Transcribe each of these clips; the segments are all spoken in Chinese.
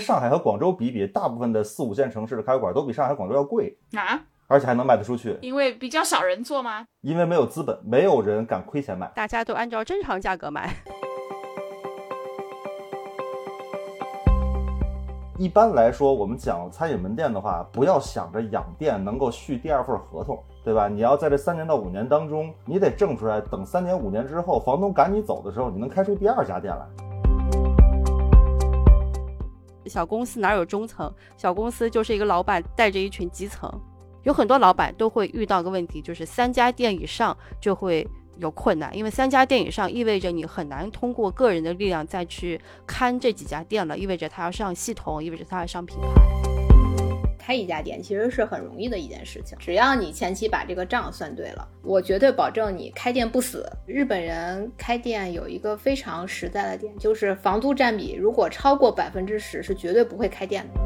上海和广州比比，大部分的四五线城市的咖啡馆都比上海、广州要贵啊，而且还能卖得出去。因为比较少人做吗？因为没有资本，没有人敢亏钱卖，大家都按照正常价格卖。一般来说，我们讲餐饮门店的话，不要想着养店能够续第二份合同，对吧？你要在这三年到五年当中，你得挣出来，等三年五年之后，房东赶你走的时候，你能开出第二家店来。小公司哪有中层？小公司就是一个老板带着一群基层，有很多老板都会遇到个问题，就是三家店以上就会。有困难，因为三家店以上意味着你很难通过个人的力量再去看这几家店了，意味着他要上系统，意味着他要上品牌。开一家店其实是很容易的一件事情，只要你前期把这个账算对了，我绝对保证你开店不死。日本人开店有一个非常实在的点，就是房租占比如果超过百分之十，是绝对不会开店的。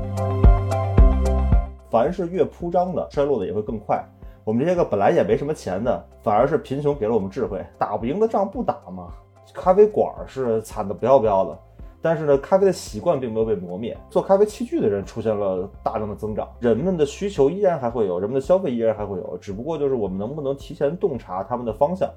凡是越铺张的，衰落的也会更快。我们这些个本来也没什么钱的，反而是贫穷给了我们智慧。打不赢的仗不打嘛。咖啡馆是惨的不要不要的，但是呢，咖啡的习惯并没有被磨灭。做咖啡器具的人出现了大量的增长，人们的需求依然还会有，人们的消费依然还会有，只不过就是我们能不能提前洞察他们的方向。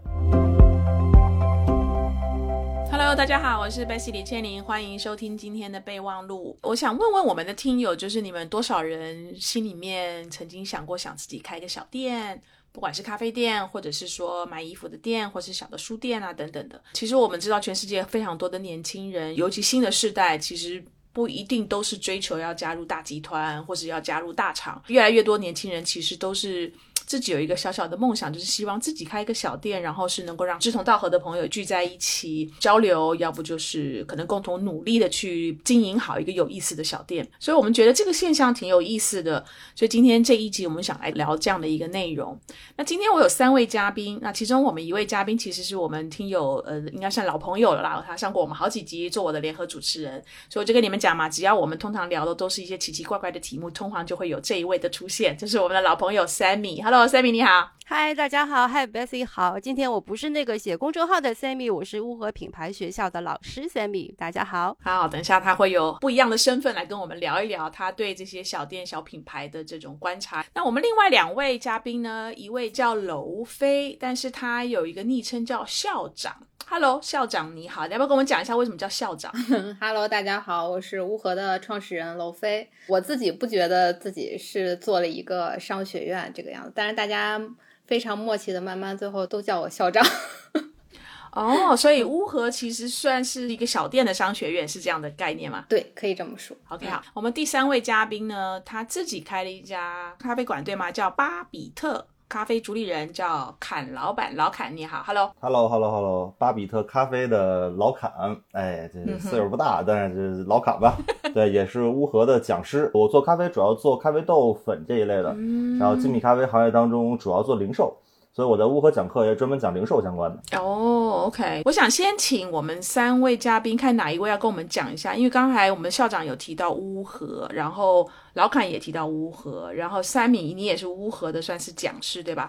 Hello，大家好，我是贝西李千宁，欢迎收听今天的备忘录。我想问问我们的听友，就是你们多少人心里面曾经想过想自己开个小店，不管是咖啡店，或者是说买衣服的店，或是小的书店啊等等的。其实我们知道，全世界非常多的年轻人，尤其新的世代，其实不一定都是追求要加入大集团，或者要加入大厂。越来越多年轻人其实都是。自己有一个小小的梦想，就是希望自己开一个小店，然后是能够让志同道合的朋友聚在一起交流，要不就是可能共同努力的去经营好一个有意思的小店。所以我们觉得这个现象挺有意思的。所以今天这一集我们想来聊这样的一个内容。那今天我有三位嘉宾，那其中我们一位嘉宾其实是我们听友，呃，应该算老朋友了啦。他上过我们好几集，做我的联合主持人。所以我就跟你们讲嘛，只要我们通常聊的都是一些奇奇怪怪的题目，通常就会有这一位的出现，就是我们的老朋友 Sammy。Hello。Sammy 你好，嗨，大家好，Hi Bessy 好。今天我不是那个写公众号的 Sammy，我是乌合品牌学校的老师 Sammy。大家好，好，等一下他会有不一样的身份来跟我们聊一聊他对这些小店小品牌的这种观察。那我们另外两位嘉宾呢，一位叫娄飞，但是他有一个昵称叫校长。Hello，校长你好，你要不要跟我们讲一下为什么叫校长？Hello，大家好，我是乌合的创始人娄飞。我自己不觉得自己是做了一个商学院这个样子，但是大家非常默契的，慢慢最后都叫我校长。哦，所以乌合其实算是一个小店的商学院，是这样的概念吗？对，可以这么说。OK，好，我们第三位嘉宾呢，他自己开了一家咖啡馆，对吗？叫巴比特。咖啡主理人叫侃老板，老侃你好，Hello，Hello，Hello，Hello，巴比特咖啡的老侃，哎，这岁数不大，但是老侃吧，对，也是乌合的讲师。我做咖啡主要做咖啡豆粉这一类的，然后精品咖啡行业当中主要做零售。所以我在乌合讲课也专门讲零售相关的哦。OK，我想先请我们三位嘉宾看哪一位要跟我们讲一下，因为刚才我们校长有提到乌合，然后老侃也提到乌合，然后三米你也是乌合的，算是讲师对吧？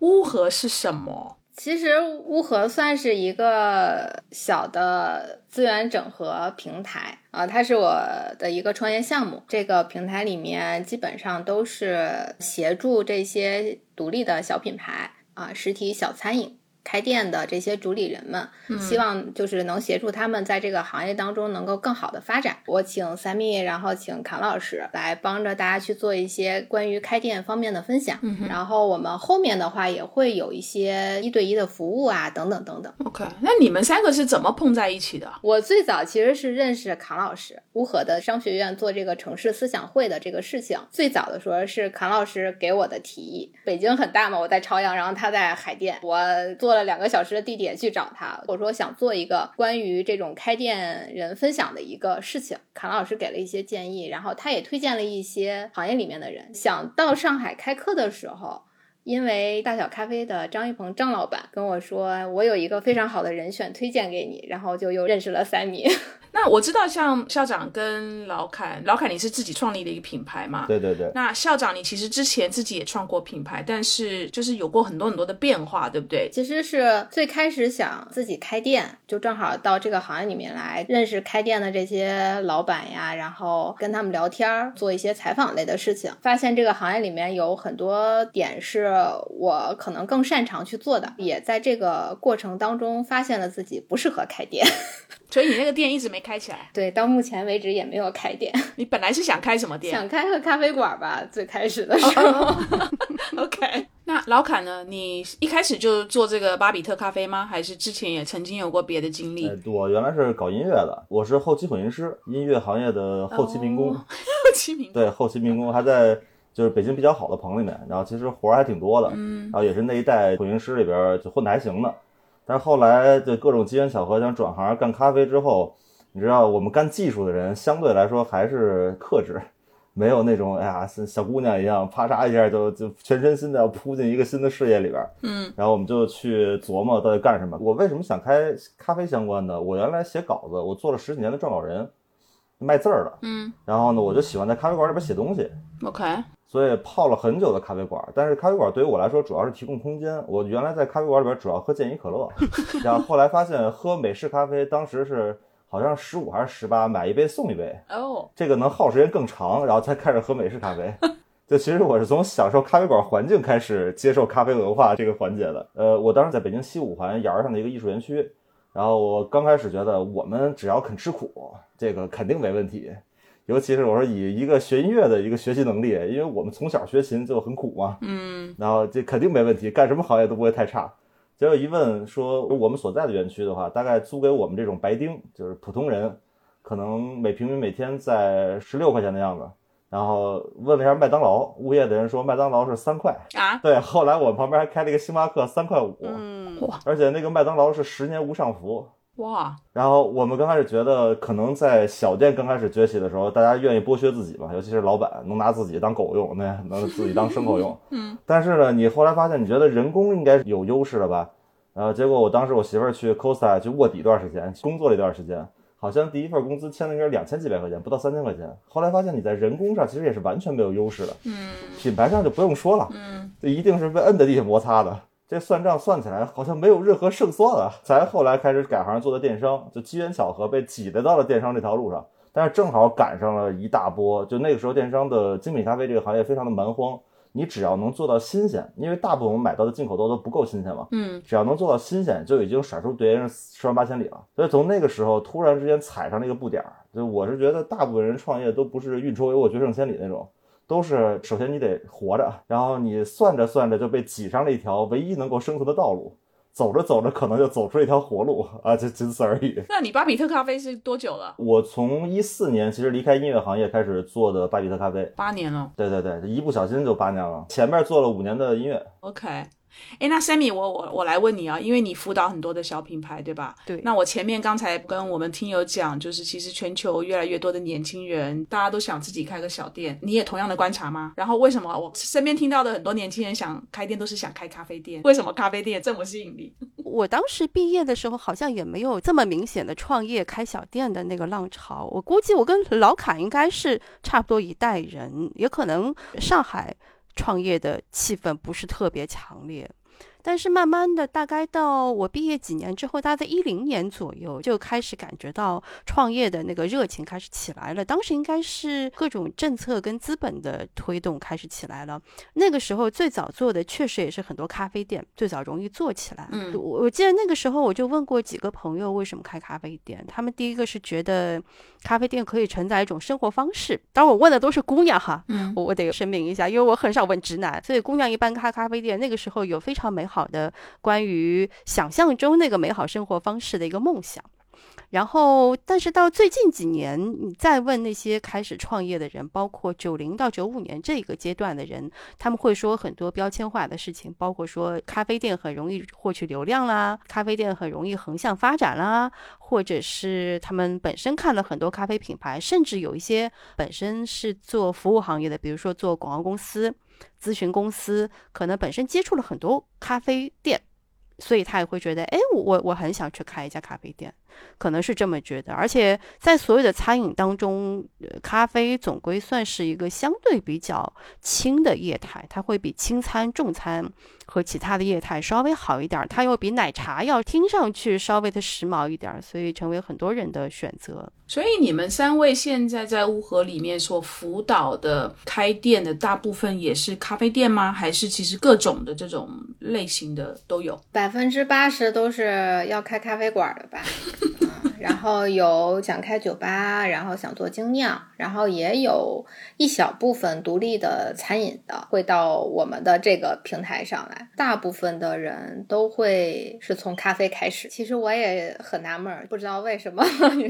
乌合是什么？其实乌合算是一个小的资源整合平台啊，它是我的一个创业项目。这个平台里面基本上都是协助这些独立的小品牌。啊，实体小餐饮。开店的这些主理人们，希望就是能协助他们在这个行业当中能够更好的发展。我请三蜜，然后请侃老师来帮着大家去做一些关于开店方面的分享。然后我们后面的话也会有一些一对一的服务啊，等等等等。OK，那你们三个是怎么碰在一起的？我最早其实是认识侃老师，乌合的商学院做这个城市思想会的这个事情。最早的时候是侃老师给我的提议。北京很大嘛，我在朝阳，然后他在海淀，我做两个小时的地铁去找他，我说想做一个关于这种开店人分享的一个事情，侃老师给了一些建议，然后他也推荐了一些行业里面的人。想到上海开课的时候，因为大小咖啡的张一鹏张老板跟我说，我有一个非常好的人选推荐给你，然后就又认识了三米。那我知道，像校长跟老凯，老凯你是自己创立的一个品牌嘛？对对对，那校长你其实之前自己也创过品牌，但是就是有过很多很多的变化，对不对？其实是最开始想自己开店，就正好到这个行业里面来，认识开店的这些老板呀，然后跟他们聊天儿，做一些采访类的事情，发现这个行业里面有很多点是我可能更擅长去做的，也在这个过程当中发现了自己不适合开店。所以你那个店一直没开起来。对，到目前为止也没有开店。你本来是想开什么店？想开个咖啡馆吧，最开始的时候。OK，那老坎呢？你一开始就做这个巴比特咖啡吗？还是之前也曾经有过别的经历？哎我原来是搞音乐的，我是后期混音师，音乐行业的后期民工。后期民工对，后期民工还在就是北京比较好的棚里面，然后其实活儿还挺多的，嗯然后也是那一代混音师里边儿就混的还行的。但是后来就各种机缘巧合，想转行干咖啡之后，你知道我们干技术的人相对来说还是克制，没有那种哎呀像小姑娘一样啪嚓一下就就全身心的要扑进一个新的事业里边儿。嗯然后我们就去琢磨到底干什么。我为什么想开咖啡相关的？我原来写稿子，我做了十几年的撰稿人，卖字儿的。嗯然后呢，我就喜欢在咖啡馆里边写东西，，OK，所以泡了很久的咖啡馆。但是咖啡馆对于我来说主要是提供空间。我原来在咖啡馆里边主要喝健怡可乐，然后后来发现喝美式咖啡当时是好像十五还是十八，买一杯送一杯，哦，这个能耗时间更长，然后才开始喝美式咖啡。就其实我是从享受咖啡馆环境开始接受咖啡文化这个环节的。呃，我当时在北京西五环沿儿上的一个艺术园区，然后我刚开始觉得我们只要肯吃苦，这个肯定没问题。尤其是我说以一个学音乐的一个学习能力，因为我们从小学琴就很苦嘛，嗯然后这肯定没问题，干什么行业都不会太差。结果一问说，我们所在的园区的话，大概租给我们这种白丁，就是普通人，可能每平米每天在十六块钱的样子。然后问了一下麦当劳，物业的人说麦当劳是三块。啊，对，后来我们旁边还开了一个星巴克，三块五，嗯，而且那个麦当劳是十年无上浮。哇，然后我们刚开始觉得，可能在小店刚开始崛起的时候，大家愿意剥削自己嘛，尤其是老板能拿自己当狗用，那 能自己当牲口用。嗯。但是呢，你后来发现，你觉得人工应该有优势了吧？然后结果我当时我媳妇儿去 Costa 去卧底一段时间，工作了一段时间，好像第一份工资签的应该是两千几百块钱，不到三千块钱。后来发现你在人工上其实也是完全没有优势的，嗯品牌上就不用说了，嗯这一定是被摁在地下摩擦的。这算账算起来好像没有任何胜算啊！才后来开始改行做的电商，就机缘巧合被挤得到了电商这条路上，但是正好赶上了一大波。就那个时候，电商的精品咖啡这个行业非常的蛮荒，你只要能做到新鲜，因为大部分我们买到的进口豆都不够新鲜嘛，嗯只要能做到新鲜，就已经甩出别人十万八千里了。所以从那个时候突然之间踩上了一个步点儿，就我是觉得大部分人创业都不是运筹帷幄决胜千里那种，都是首先你得活着，然后你算着算着就被挤上了一条唯一能够生存的道路，走着走着可能就走出一条活路啊，就仅此而已。那你巴比特咖啡是多久了？我从一四年其实离开音乐行业开始做的巴比特咖啡，八年了。对对对，一不小心就八年了，前面做了五年的音乐。OK，哎，那 Sammy，我我我来问你啊，因为你辅导很多的小品牌，对吧？对那我前面刚才跟我们听友讲，就是其实全球越来越多的年轻人，大家都想自己开个小店，你也同样的观察吗？然后为什么我身边听到的很多年轻人想开店都是想开咖啡店？为什么咖啡店这么吸引力？我当时毕业的时候，好像也没有这么明显的创业开小店的那个浪潮。我估计我跟老卡应该是差不多一代人，也可能上海创业的气氛不是特别强烈。但是慢慢的，大概到我毕业几年之后，大概在一零年左右，就开始感觉到创业的那个热情开始起来了。当时应该是各种政策跟资本的推动开始起来了。那个时候最早做的确实也是很多咖啡店，最早容易做起来。嗯我我记得那个时候我就问过几个朋友为什么开咖啡店，他们第一个是觉得咖啡店可以承载一种生活方式。当然我问的都是姑娘哈，嗯我我得声明一下，因为我很少问直男，所以姑娘一般开咖啡店，那个时候有非常美好好的关于想象中那个美好生活方式的一个梦想。然后，但是到最近几年，你再问那些开始创业的人，包括九零到九五年这个阶段的人，他们会说很多标签化的事情，包括说咖啡店很容易获取流量啦，咖啡店很容易横向发展啦，或者是他们本身看了很多咖啡品牌，甚至有一些本身是做服务行业的，比如说做广告公司、咨询公司，可能本身接触了很多咖啡店。所以他也会觉得，哎，我我我很想去开一家咖啡店，可能是这么觉得。而且在所有的餐饮当中，咖啡总归算是一个相对比较轻的业态，它会比轻餐、重餐和其他的业态稍微好一点。它又比奶茶要听上去稍微的时髦一点，所以成为很多人的选择。所以你们三位现在在乌合里面所辅导的开店的大部分也是咖啡店吗？还是其实各种的这种类型的都有？百分之八十都是要开咖啡馆的吧？然后有想开酒吧，然后想做精酿，然后也有一小部分独立的餐饮的会到我们的这个平台上来。大部分的人都会是从咖啡开始。其实我也很纳闷，不知道为什么，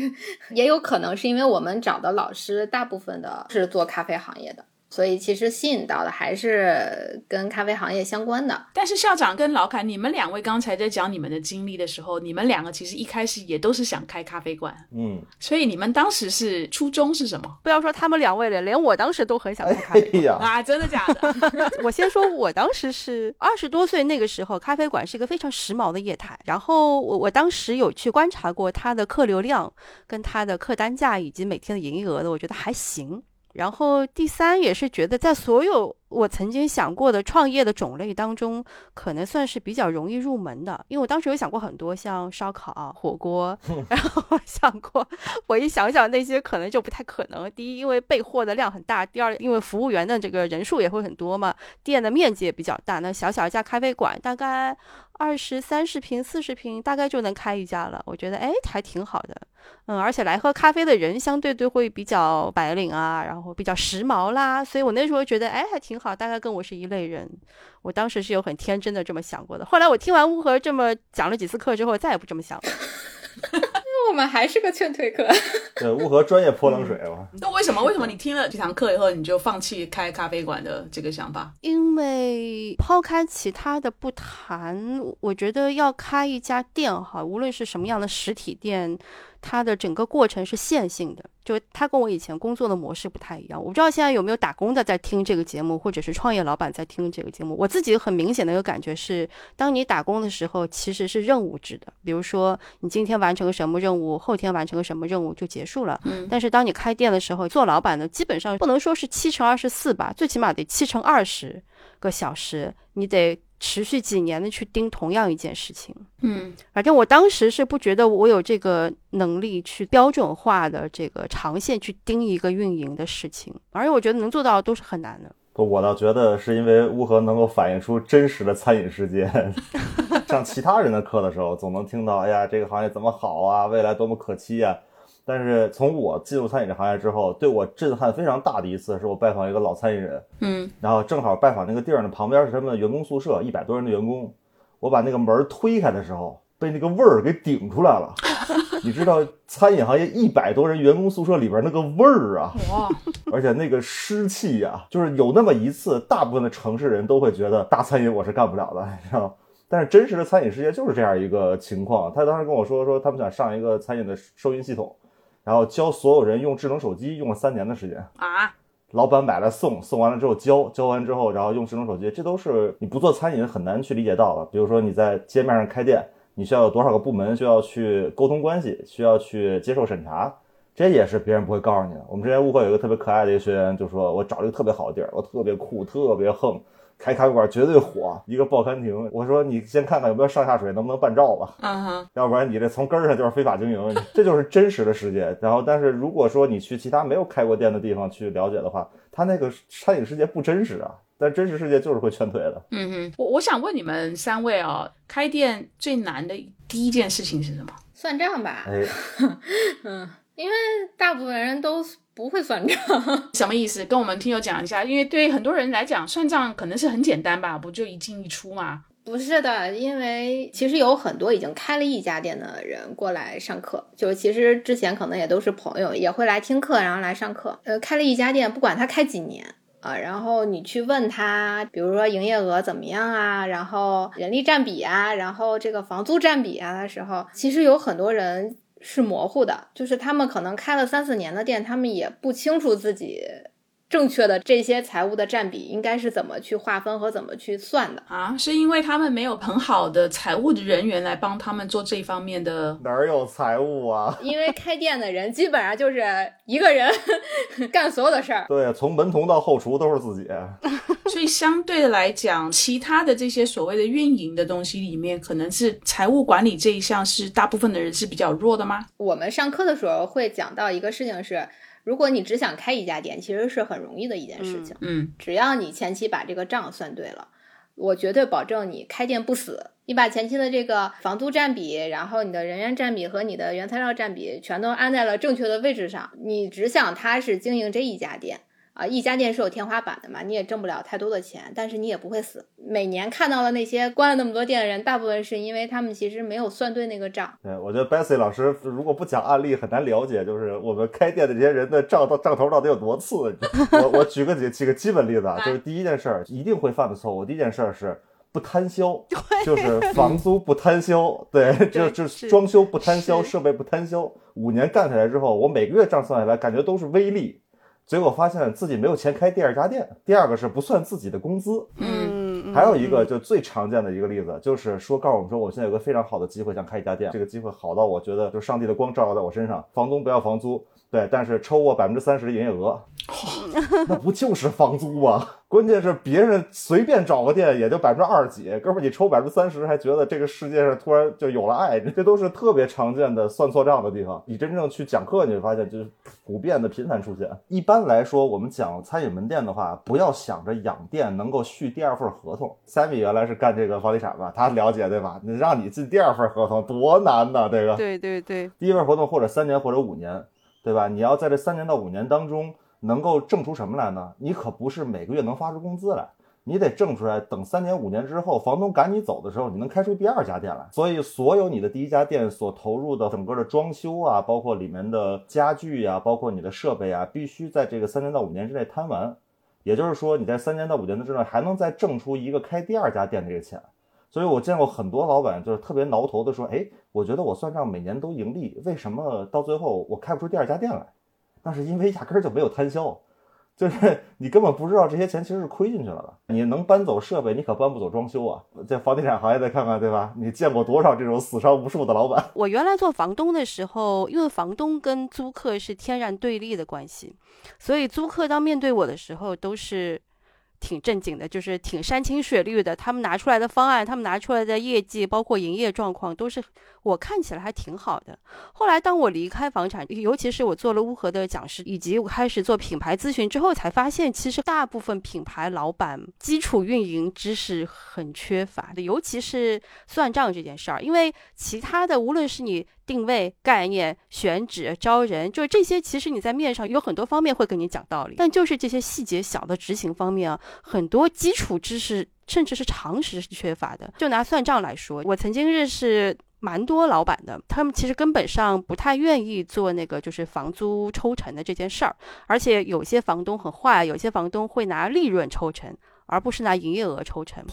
也有可能是因为我们找的老师大部分的是做咖啡行业的。所以其实吸引到的还是跟咖啡行业相关的。但是校长跟老凯，你们两位刚才在讲你们的经历的时候，你们两个其实一开始也都是想开咖啡馆，嗯，所以你们当时是初衷是什么？不要说他们两位了，连我当时都很想开咖啡馆。哎，啊，真的假的？我先说，我当时是二十多岁，那个时候咖啡馆是一个非常时髦的业态。然后我我当时有去观察过它的客流量、跟它的客单价以及每天的营业额的，我觉得还行。然后第三也是觉得，在所有我曾经想过的创业的种类当中，可能算是比较容易入门的。因为我当时有想过很多，像烧烤、火锅，然后我想过，我一想想那些可能就不太可能。第一，因为备货的量很大；第二，因为服务员的这个人数也会很多嘛，店的面积也比较大。那小小一家咖啡馆，大概二十三十平、四十平，大概就能开一家了。我觉得，哎，还挺好的。嗯，而且来喝咖啡的人相对都会比较白领啊，然后比较时髦啦，所以我那时候觉得，哎，还挺好，大概跟我是一类人。我当时是有很天真的这么想过的。后来我听完乌合这么讲了几次课之后，再也不这么想了。我们还是个劝退课。对，乌合专业泼冷水嘛。那为什么？为什么你听了这堂课以后，你就放弃开咖啡馆的这个想法？因为抛开其他的不谈，我觉得要开一家店哈，无论是什么样的实体店。它的整个过程是线性的，就它跟我以前工作的模式不太一样。我不知道现在有没有打工的在听这个节目，或者是创业老板在听这个节目。我自己很明显的一个感觉是，当你打工的时候，其实是任务制的。比如说，你今天完成个什么任务，后天完成个什么任务就结束了。嗯。但是当你开店的时候，做老板的基本上不能说是七乘二十四吧，最起码得七乘二十个小时，你得。持续几年的去盯同样一件事情，嗯，反正我当时是不觉得我有这个能力去标准化的这个长线去盯一个运营的事情，而且我觉得能做到都是很难的。不，我倒觉得是因为乌合能够反映出真实的餐饮世界。上其他人的课的时候，总能听到，哎呀，这个行业怎么好啊，未来多么可期啊。但是从我进入餐饮这行业之后，对我震撼非常大的一次，是我拜访一个老餐饮人，嗯，然后正好拜访那个地儿呢，旁边是他们的员工宿舍，一百多人的员工。我把那个门推开的时候，被那个味儿给顶出来了。你知道餐饮行业一百多人员工宿舍里边那个味儿啊，哇，而且那个湿气呀，就是有那么一次，大部分的城市人都会觉得大餐饮我是干不了的，你知道。但是真实的餐饮世界就是这样一个情况。他当时跟我说，说他们想上一个餐饮的收银系统。然后教所有人用智能手机，用了三年的时间啊！老板买了送，送完了之后教，教完之后，然后用智能手机，这都是你不做餐饮很难去理解到的。比如说你在街面上开店，你需要有多少个部门需要去沟通关系，需要去接受审查，这也是别人不会告诉你的。我们之前物会有一个特别可爱的一个学员，就说我找了一个特别好的地儿，我特别酷，特别横。开咖啡馆绝对火，一个报刊亭。我说你先看看有没有上下水，能不能办照吧。嗯哼，要不然你这从根儿上就是非法经营，这就是真实的世界。然后，但是如果说你去其他没有开过店的地方去了解的话，他那个餐饮世界不真实啊。但真实世界就是会劝退的。嗯哼，我我想问你们三位啊，开店最难的第一件事情是什么？算账吧。哎，嗯，因为大部分人都。不会算账，什么意思？跟我们听友讲一下，因为对很多人来讲，算账可能是很简单吧，不就一进一出吗？不是的，因为其实有很多已经开了一家店的人过来上课，就其实之前可能也都是朋友，也会来听课，然后来上课。呃，开了一家店，不管他开几年啊，然后你去问他，比如说营业额怎么样啊，然后人力占比啊，然后这个房租占比啊的时候，其实有很多人是模糊的，就是他们可能开了三四年的店，他们也不清楚自己。正确的这些财务的占比应该是怎么去划分和怎么去算的啊？是因为他们没有很好的财务的人员来帮他们做这方面的？哪有财务啊？因为开店的人基本上就是一个人 干所有的事儿。对，从门童到后厨都是自己。所以相对来讲，其他的这些所谓的运营的东西里面，可能是财务管理这一项是大部分的人是比较弱的吗？我们上课的时候会讲到一个事情是。如果你只想开一家店，其实是很容易的一件事情。嗯，只要你前期把这个账算对了，我绝对保证你开店不死。你把前期的这个房租占比，然后你的人员占比和你的原材料占比全都安在了正确的位置上，你只想踏实经营这一家店。啊，一家店是有天花板的嘛，你也挣不了太多的钱，但是你也不会死。每年看到的那些关了那么多店的人，大部分是因为他们其实没有算对那个账。对，我觉得 Bessy 老师如果不讲案例，很难了解，就是我们开店的这些人的账到账头到底有多次。我我举个几几个基本例子啊，就是第一件事儿一定会犯的错误，第一件事儿是不摊销，就是房租不摊销，对，就就装修不摊销，设备不摊销。五年干下来之后，我每个月账算下来，感觉都是微利。结果发现自己没有钱开第二家店。第二个是不算自己的工资。嗯，还有一个就最常见的一个例子，就是说告诉我们说，我现在有个非常好的机会，想开一家店。这个机会好到我觉得，就上帝的光照耀在我身上。房东不要房租，对，但是抽我百分之三十的营业额。那不就是房租吗？关键是别人随便找个店也就百分之二十几，哥们儿你抽百分之三十，还觉得这个世界上突然就有了爱，这都是特别常见的算错账的地方。你真正去讲课，你会发现就是普遍的频繁出现。一般来说，我们讲餐饮门店的话，不要想着养店能够续第二份合同。Sammy 原来是干这个房地产吧，他了解对吧？你让你进第二份合同多难呐，这个。对对对，第一份合同或者三年或者五年，对吧？你要在这三年到五年当中。能够挣出什么来呢？你可不是每个月能发出工资来，你得挣出来。等三年五年之后，房东赶你走的时候，你能开出第二家店来。所以，所有你的第一家店所投入的整个的装修啊，包括里面的家具呀，包括你的设备啊，必须在这个三年到五年之内摊完。也就是说，你在三年到五年之内还能再挣出一个开第二家店的这个钱。所以我见过很多老板就是特别挠头的说：“哎，我觉得我算账每年都盈利，为什么到最后我开不出第二家店来？”那是因为压根儿就没有摊销，就是你根本不知道这些钱其实是亏进去了的。你能搬走设备，你可搬不走装修啊！在房地产行业再看看，对吧？你见过多少这种死伤无数的老板？我原来做房东的时候，因为房东跟租客是天然对立的关系，所以租客当面对我的时候都是。挺正经的，就是挺山清水绿的。他们拿出来的方案，他们拿出来的业绩，包括营业状况，都是我看起来还挺好的。后来，当我离开房产，尤其是我做了乌合的讲师，以及我开始做品牌咨询之后，才发现，其实大部分品牌老板基础运营知识很缺乏的，尤其是算账这件事儿。因为其他的，无论是你。定位概念、选址、招人，就是这些。其实你在面上有很多方面会跟你讲道理，但就是这些细节小的执行方面啊，很多基础知识甚至是常识是缺乏的。就拿算账来说，我曾经认识蛮多老板的，他们其实根本上不太愿意做那个就是房租抽成的这件事儿，而且有些房东很坏，有些房东会拿利润抽成。而不是拿营业额抽成，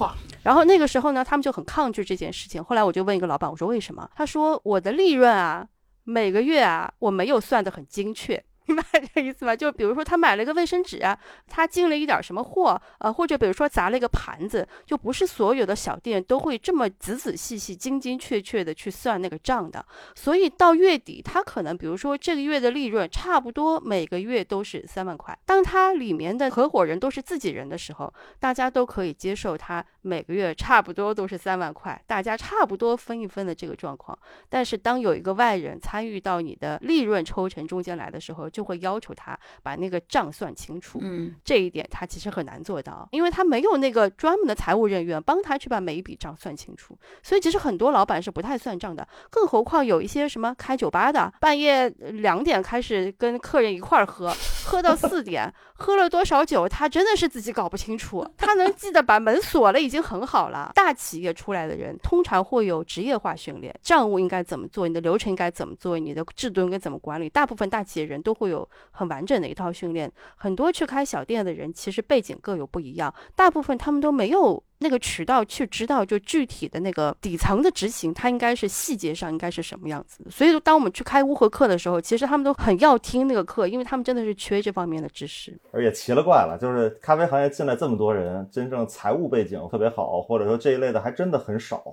然后那个时候呢，他们就很抗拒这件事情。后来我就问一个老板，我说为什么？他说我的利润啊，每个月啊，我没有算得很精确。明白这意思吗？就比如说他买了一个卫生纸，他进了一点什么货，呃，或者比如说砸了一个盘子，就不是所有的小店都会这么仔仔细细、精精确确的去算那个账的。所以到月底，他可能比如说这个月的利润差不多每个月都是三万块。当他里面的合伙人都是自己人的时候，大家都可以接受他每个月差不多都是三万块，大家差不多分一分的这个状况。但是当有一个外人参与到你的利润抽成中间来的时候，就会要求他把那个账算清楚，嗯，这一点他其实很难做到，因为他没有那个专门的财务人员帮他去把每一笔账算清楚。所以其实很多老板是不太算账的，更何况有一些什么开酒吧的，半夜两点开始跟客人一块儿喝，喝到四点，喝了多少酒，他真的是自己搞不清楚。他能记得把门锁了，已经很好了。大企业出来的人通常会有职业化训练，账务应该怎么做，你的流程应该怎么做，你的制度应该怎么管理。大部分大企业人都会有很完整的一套训练。很多去开小店的人，其实背景各有不一样，大部分他们都没有。那个渠道去知道，就具体的那个底层的执行，它应该是细节上应该是什么样子。所以，当我们去开乌合课的时候，其实他们都很要听那个课，因为他们真的是缺这方面的知识。而且奇了怪了，就是咖啡行业进来这么多人，真正财务背景特别好，或者说这一类的还真的很少。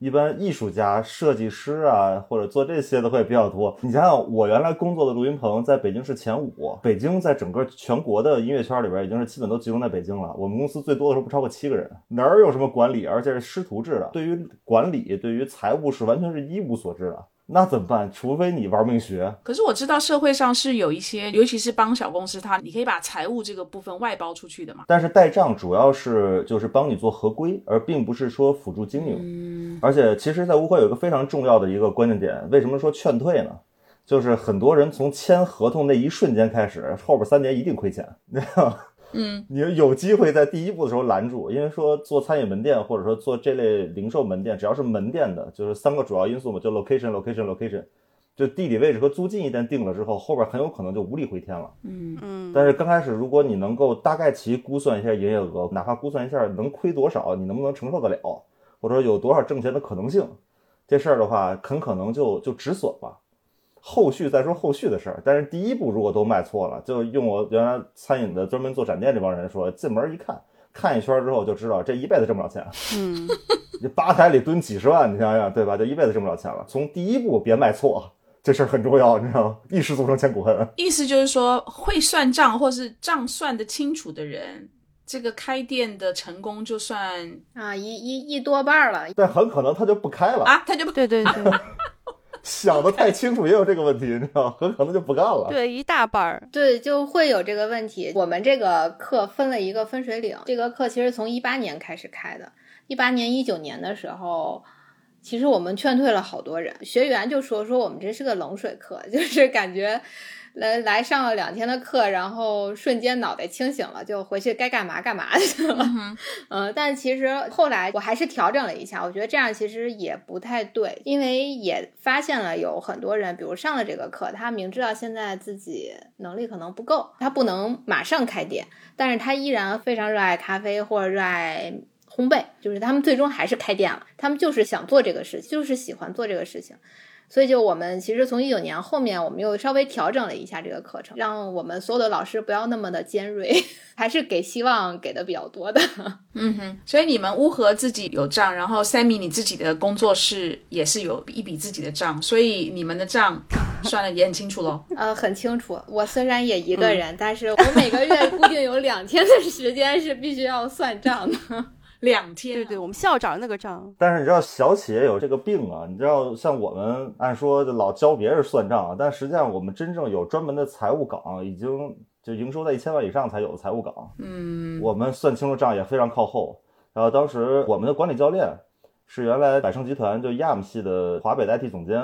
一般艺术家、设计师啊，或者做这些的会比较多。你想想，我原来工作的录音棚在北京市前五，北京在整个全国的音乐圈里边已经是基本都集中在北京了。我们公司最多的时候不超过七个人，哪儿有什么管理，而且是师徒制的，对于管理、对于财务是完全是一无所知的。那怎么办？除非你玩命学。可是我知道社会上是有一些，尤其是帮小公司，它你可以把财务这个部分外包出去的嘛。但是代账主要是就是帮你做合规，而并不是说辅助经营。嗯。而且其实，在乌会有一个非常重要的一个关键点，为什么说劝退呢？就是很多人从签合同那一瞬间开始，后边三年一定亏钱。嗯，你有机会在第一步的时候拦住，因为说做餐饮门店或者说做这类零售门店，只要是门店的，就是三个主要因素嘛，就 location location location，就地理位置和租金一旦定了之后，后边很有可能就无力回天了。嗯嗯。但是刚开始，如果你能够大概其估算一下营业额，哪怕估算一下能亏多少，你能不能承受得了，或者说有多少挣钱的可能性，这事儿的话，很可能就就止损了。后续再说后续的事儿，但是第一步如果都迈错了，就用我原来餐饮的专门做展店这帮人说，进门一看，看一圈之后就知道这一辈子挣不了钱。嗯，这吧台里蹲几十万，你想想对吧？就一辈子挣不了钱了。从第一步别迈错，这事儿很重要，你知道吗？一失足成千古恨。意思就是说，会算账或是账算得清楚的人，这个开店的成功就算啊一一一多半了。但很可能他就不开了啊，他就不对对对。想的太清楚也有这个问题，你知道，很可能就不干了。对，一大半儿，对，就会有这个问题。我们这个课分了一个分水岭，这个课其实从一八年开始开的，一八年、一九年的时候，其实我们劝退了好多人，学员就说说我们这是个冷水课，就是感觉。来来上了两天的课，然后瞬间脑袋清醒了，就回去该干嘛干嘛去了。嗯，但其实后来我还是调整了一下，我觉得这样其实也不太对，因为也发现了有很多人，比如上了这个课，他明知道现在自己能力可能不够，他不能马上开店，但是他依然非常热爱咖啡或者热爱烘焙，就是他们最终还是开店了，他们就是想做这个事情，就是喜欢做这个事情。所以，就我们其实从一九年后面，我们又稍微调整了一下这个课程，让我们所有的老师不要那么的尖锐，还是给希望给的比较多的。嗯哼，所以你们乌合自己有账，然后 Sammy 你自己的工作室也是有一笔自己的账，所以你们的账算的也很清楚喽。呃，很清楚。我虽然也一个人，但是我每个月 固定有两天的时间是必须要算账的。两天，对对，我们校长那个账。但是你知道小企业有这个病啊？你知道像我们按说就老教别人算账，但实际上我们真正有专门的财务岗，已经就营收在一千万以上才有的财务岗。嗯，我们算清楚账也非常靠后。然后当时我们的管理教练是原来百盛集团就 YAM 系的华北的 IT 总监，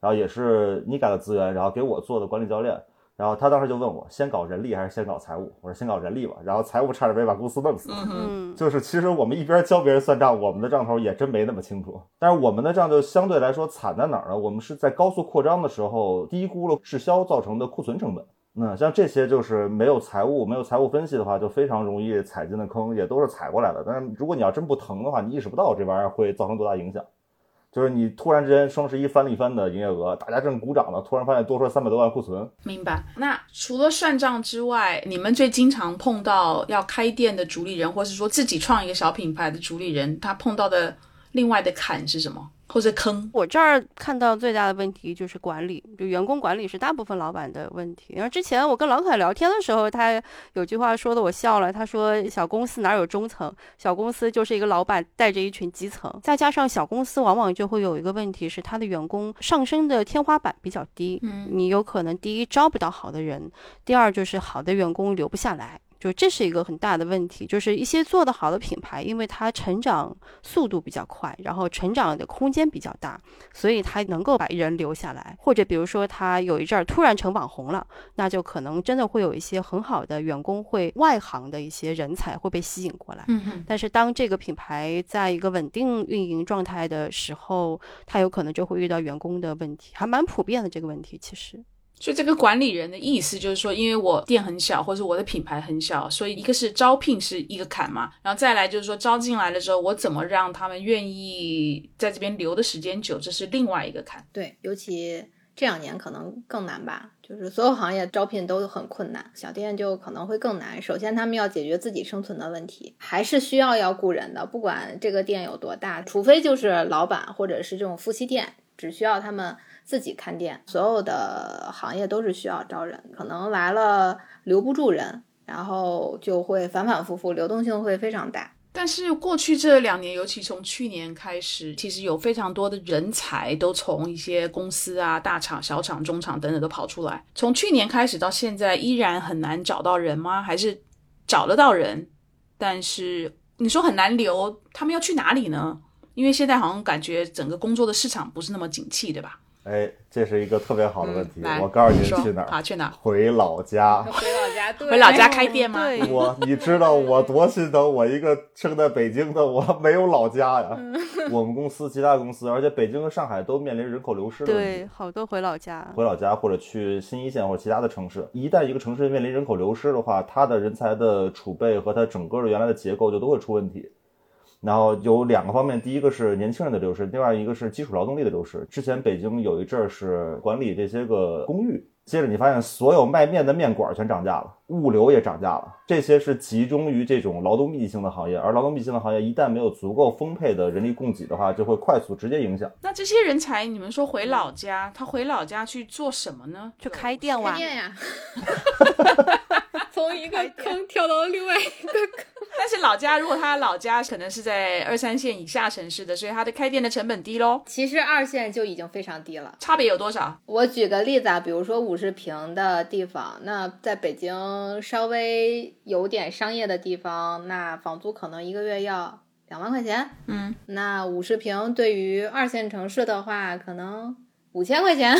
然后也是 Niga 的资源，然后给我做的管理教练。然后他当时就问我，先搞人力还是先搞财务？我说先搞人力吧。然后财务差点没把公司弄死。嗯，就是其实我们一边教别人算账，我们的账头也真没那么清楚。但是我们的账就相对来说惨在哪儿呢？我们是在高速扩张的时候低估了滞销造成的库存成本。那像这些就是没有财务、没有财务分析的话，就非常容易踩进的坑，也都是踩过来的。但是如果你要真不疼的话，你意识不到这玩意儿会造成多大影响。就是你突然之间双十一翻了一番的营业额，大家正鼓掌呢，突然发现多出来三百多万库存。明白。那除了算账之外，你们最经常碰到要开店的主理人，或是说自己创一个小品牌的主理人，他碰到的另外的坎是什么？或者坑，我这儿看到最大的问题就是管理，就员工管理是大部分老板的问题。然后之前我跟老凯聊天的时候，他有句话说的我笑了，他说小公司哪有中层，小公司就是一个老板带着一群基层，再加上小公司往往就会有一个问题是他的员工上升的天花板比较低，嗯，你有可能第一招不到好的人，第二就是好的员工留不下来。就这是一个很大的问题，就是一些做得好的品牌，因为它成长速度比较快，然后成长的空间比较大，所以它能够把人留下来。或者比如说，它有一阵儿突然成网红了，那就可能真的会有一些很好的员工，会外行的一些人才会被吸引过来。嗯哼，但是当这个品牌在一个稳定运营状态的时候，它有可能就会遇到员工的问题，还蛮普遍的这个问题。其实，所以这个管理人的意思就是说，因为我店很小，或者我的品牌很小，所以一个是招聘是一个坎嘛，然后再来就是说招进来了之后，我怎么让他们愿意在这边留的时间久，这是另外一个坎。对，尤其这两年可能更难吧，就是所有行业招聘都很困难，小店就可能会更难。首先，他们要解决自己生存的问题，还是需要要雇人的，不管这个店有多大，除非就是老板或者是这种夫妻店，只需要他们自己看店。所有的行业都是需要招人，可能来了留不住人，然后就会反反复复，流动性会非常大。但是过去这两年，尤其从去年开始，其实有非常多的人才都从一些公司啊、大厂、小厂、中厂等等都跑出来。从去年开始到现在，依然很难找到人吗？还是找得到人？但是你说很难留，他们要去哪里呢？因为现在好像感觉整个工作的市场不是那么景气，对吧？哎，这是一个特别好的问题。嗯我告诉您去哪儿？啊，去哪儿？回老家。回老家，对，回老家开店吗？对，我，你知道我多心疼我一个生在北京的，我没有老家呀。我们公司其他公司，而且北京和上海都面临人口流失的问题。对，好多回老家。回老家或者去新一线或者其他的城市，一旦一个城市面临人口流失的话，它的人才的储备和它整个的原来的结构就都会出问题。然后有两个方面，第一个是年轻人的流失，另外一个是基础劳动力的流失。之前北京有一阵儿是管理这些个公寓，接着你发现所有卖面的面馆全涨价了，物流也涨价了，这些是集中于这种劳动密集型的行业，而劳动密集型的行业一旦没有足够丰沛的人力供给的话，就会快速直接影响。那这些人才，你们说回老家，他回老家去做什么呢？去开店哇开，店呀，从一个坑跳到另外一个坑。但是老家，如果他老家可能是在二三线以下城市的，所以他的开店的成本低喽。其实二线就已经非常低了。差别有多少？我举个例子啊，比如说五十平的地方，那在北京稍微有点商业的地方，那房租可能一个月要两万块钱。嗯，那五十平对于二线城市的话，可能五千块钱。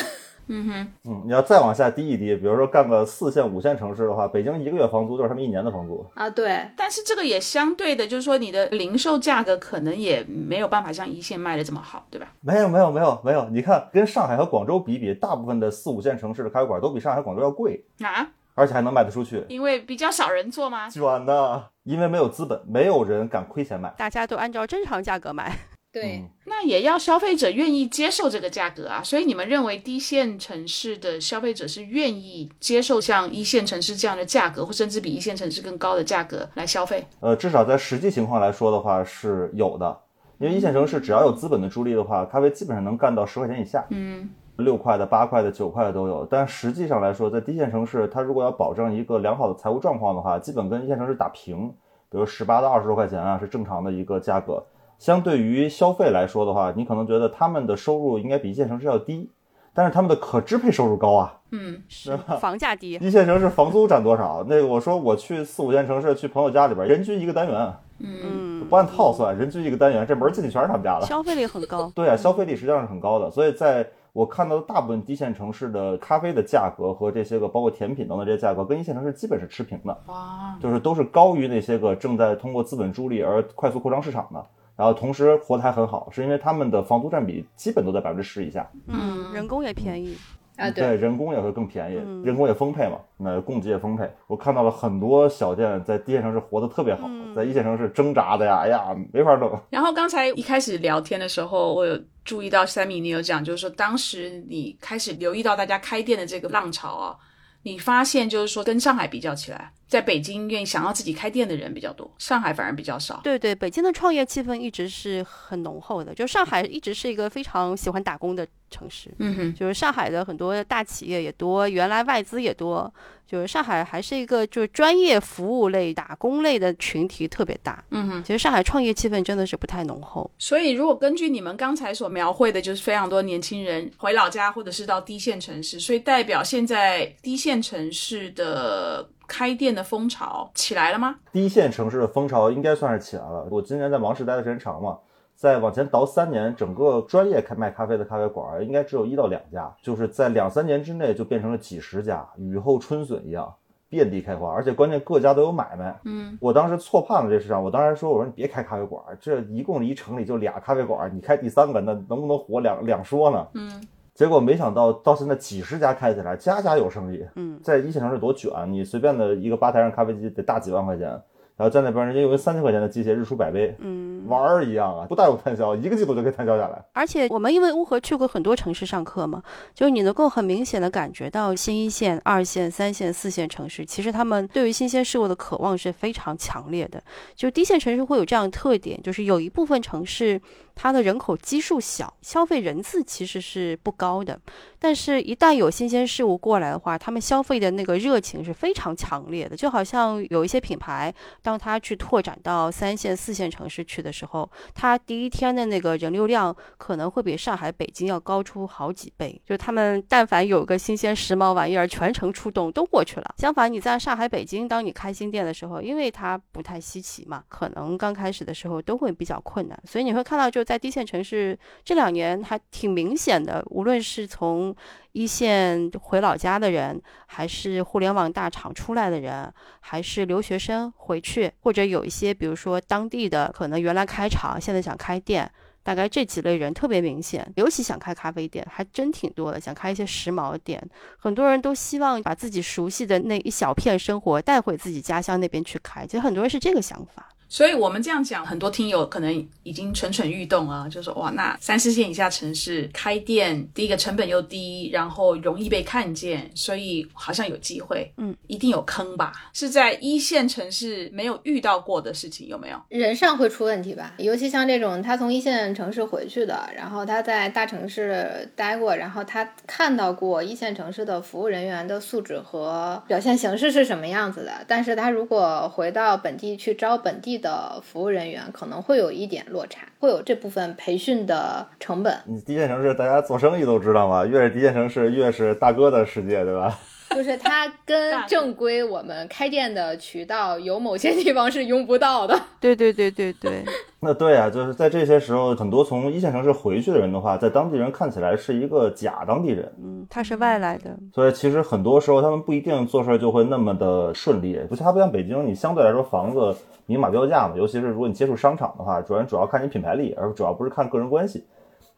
嗯哼，嗯，你要再往下低一低，比如说干个四线、五线城市的话，北京一个月房租就是他们一年的房租。啊，对，但是这个也相对的，就是说你的零售价格可能也没有办法像一线卖的这么好，对吧？没有没有没有没有，你看跟上海和广州比比，大部分的四五线城市的咖啡馆都比上海、广州要贵，啊，而且还能卖得出去。因为比较少人做吗？卷的，因为没有资本，没有人敢亏钱买。大家都按照正常价格买。对，嗯那也要消费者愿意接受这个价格啊。所以你们认为低线城市的消费者是愿意接受像一线城市这样的价格，或甚至比一线城市更高的价格来消费？呃，至少在实际情况来说的话是有的，因为一线城市只要有资本的助力的话，咖啡基本上能干到十块钱以下，嗯，六块的、八块的、九块的都有。但实际上来说，在低线城市，它如果要保证一个良好的财务状况的话，基本跟一线城市打平，比如十八到二十多块钱啊是正常的一个价格。相对于消费来说的话，你可能觉得他们的收入应该比一线城市要低，但是他们的可支配收入高啊。嗯，是房价低，一线城市房租占多少？那个我说我去四五线城市，去朋友家里边，人均一个单元，嗯，不按套算，人均一个单元，这门进去全是他们家的。消费力很高。对啊，消费力实际上是很高的，所以在我看到的大部分低线城市的咖啡的价格和这些个包括甜品等等这些价格，跟一线城市基本是持平的，哇，就是都是高于那些个正在通过资本助力而快速扩张市场的。然后同时活得还很好，是因为他们的房租占比基本都在百分之十以下，嗯人工也便宜。啊，对，人工也会更便宜，嗯人工也丰沛嘛，那供给也丰沛。我看到了很多小店在低线城市活得特别好，嗯在一线城市挣扎的呀，哎呀，没法弄。然后刚才一开始聊天的时候，我有注意到三米，你有讲，就是说当时你开始留意到大家开店的这个浪潮啊，你发现就是说跟上海比较起来，在北京愿意想要自己开店的人比较多，上海反而比较少。对对，北京的创业气氛一直是很浓厚的，就上海一直是一个非常喜欢打工的城市。嗯哼，就是上海的很多大企业也多，原来外资也多，就是上海还是一个就是专业服务类、打工类的群体特别大。嗯哼。其实上海创业气氛真的是不太浓厚。所以，如果根据你们刚才所描绘的，就是非常多年轻人回老家，或者是到低线城市，所以代表现在低线城市的开店的风潮起来了吗？第一线城市的风潮应该算是起来了。我今年在王室待的时间长嘛，再往前倒三年，整个专业开卖咖啡的咖啡馆应该只有一到两家，就是在两三年之内就变成了几十家，雨后春笋一样。遍地开花，而且关键各家都有买卖。嗯，我当时错判了这市场，我当时说，我说你别开咖啡馆，这一共一城里就俩咖啡馆，你开第三个，那能不能活两两说呢？嗯，结果没想到到现在几十家开起来，家家有生意。嗯，在一线城市多卷，你随便的一个吧台上咖啡机得大几万块钱。然后在那边人家有个三千块钱的机械日出百杯，嗯，玩儿一样啊，不带有摊销，一个季度就可以摊销下来。而且我们因为乌合去过很多城市上课嘛，就是你能够很明显的感觉到新一线、二线、三线、四线城市，其实他们对于新鲜事物的渴望是非常强烈的。就低线城市会有这样的特点，就是有一部分城市它的人口基数小，消费人次其实是不高的，但是一旦有新鲜事物过来的话，他们消费的那个热情是非常强烈的，就好像有一些品牌。当他去拓展到三线、四线城市去的时候，他第一天的那个人流量可能会比上海、北京要高出好几倍。就他们但凡有个新鲜时髦玩意儿，全程出动都过去了。相反，你在上海、北京，当你开新店的时候，因为它不太稀奇嘛，可能刚开始的时候都会比较困难。所以你会看到，就在低线城市这两年还挺明显的，无论是从一线回老家的人，还是互联网大厂出来的人，还是留学生回去，或者有一些，比如说当地的，可能原来开厂，现在想开店，大概这几类人特别明显。尤其想开咖啡店，还真挺多的，想开一些时髦店。很多人都希望把自己熟悉的那一小片生活带回自己家乡那边去开，其实很多人是这个想法。所以我们这样讲，很多听友可能已经蠢蠢欲动啊，就说哇，那三四线以下城市开店，第一个成本又低，然后容易被看见，所以好像有机会，嗯，一定有坑吧？是在一线城市没有遇到过的事情，有没有？人上会出问题吧？尤其像这种他从一线城市回去的，然后他在大城市待过，然后他看到过一线城市的服务人员的素质和表现形式是什么样子的，但是他如果回到本地去招本地。的服务人员可能会有一点落差，会有这部分培训的成本。你低线城市，大家做生意都知道嘛，越是低线城市，越是大哥的世界，对吧？就是它跟正规我们开店的渠道有某些地方是用不到的。对对对对对。那对啊，就是在这些时候，很多从一线城市回去的人的话，在当地人看起来是一个假当地人。嗯，他是外来的。所以其实很多时候他们不一定做事就会那么的顺利。不，像不像北京，你相对来说房子明码标价嘛，尤其是如果你接触商场的话，主要主要看你品牌力，而主要不是看个人关系。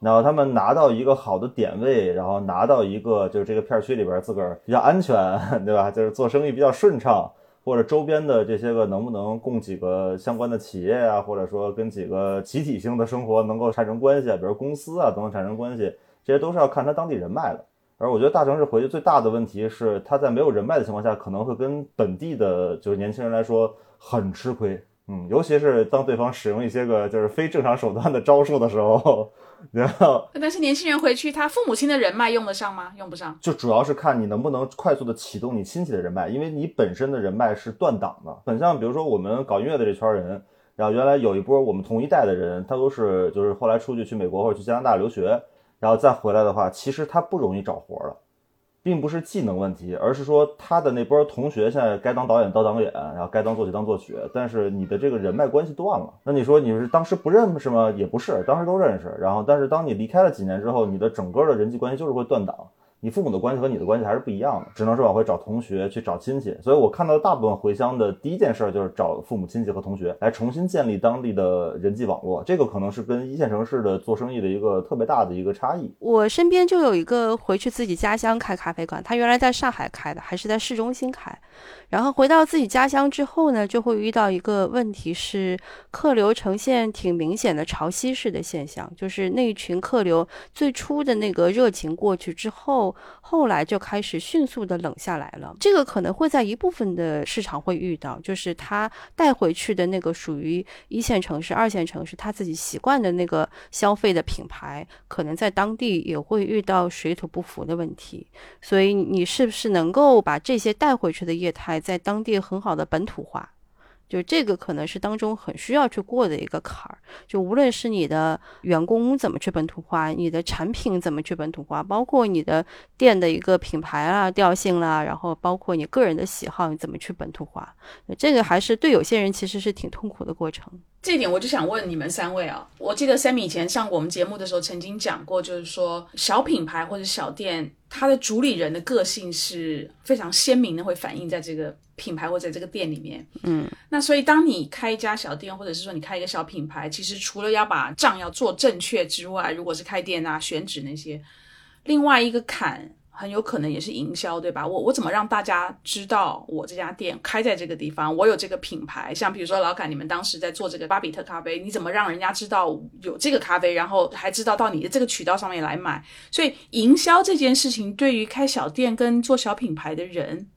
然后他们拿到一个好的点位，然后拿到一个就是这个片区里边自个儿比较安全，对吧？就是做生意比较顺畅，或者周边的这些个能不能供几个相关的企业啊，或者说跟几个集体性的生活能够产生关系啊，比如公司啊都能产生关系，这些都是要看他当地人脉的。而我觉得大城市回去最大的问题是，他在没有人脉的情况下，可能会跟本地的就是年轻人来说很吃亏。嗯，尤其是当对方使用一些个就是非正常手段的招数的时候。然后，但是年轻人回去，他父母亲的人脉用得上吗？用不上。就主要是看你能不能快速的启动你亲戚的人脉，因为你本身的人脉是断档的。很像，比如说我们搞音乐的这圈人，然后原来有一波我们同一代的人，他都是就是后来出去去美国或者去加拿大留学，然后再回来的话，其实他不容易找活了。并不是技能问题，而是说他的那波同学现在该当导演当导演，然后该当作曲当作曲，但是你的这个人脉关系断了。那你说你是当时不认识吗？也不是，当时都认识。然后，但是当你离开了几年之后，你的整个的人际关系就是会断档。你父母的关系和你的关系还是不一样的，只能是往回找同学去找亲戚。所以我看到大部分回乡的第一件事就是找父母亲戚和同学来重新建立当地的人际网络。这个可能是跟一线城市的做生意的一个特别大的一个差异。我身边就有一个回去自己家乡开咖啡馆，他原来在上海开的，还是在市中心开。然后回到自己家乡之后呢，就会遇到一个问题是客流呈现挺明显的潮汐式的现象，就是那群客流最初的那个热情过去之后，后来就开始迅速的冷下来了。这个可能会在一部分的市场会遇到，就是他带回去的那个属于一线城市、二线城市他自己习惯的那个消费的品牌，可能在当地也会遇到水土不服的问题。所以你是不是能够把这些带回去的业态？在当地很好的本土化，就这个可能是当中很需要去过的一个坎儿。就无论是你的员工怎么去本土化，你的产品怎么去本土化，包括你的店的一个品牌啊、调性啦，然后包括你个人的喜好，你怎么去本土化，这个还是对有些人其实是挺痛苦的过程。这点我就想问你们三位啊，我记得 Sammy 以前上我们节目的时候曾经讲过，就是说小品牌或者小店，它的主理人的个性是非常鲜明的，会反映在这个品牌或者这个店里面。嗯，那所以当你开一家小店，或者是说你开一个小品牌，其实除了要把账要做正确之外，如果是开店啊、选址那些，另外一个坎。很有可能也是营销，对吧？我我怎么让大家知道我这家店开在这个地方，我有这个品牌？像比如说老凯，你们当时在做这个巴比特咖啡，你怎么让人家知道有这个咖啡，然后还知道到你的这个渠道上面来买？所以营销这件事情，对于开小店跟做小品牌的人。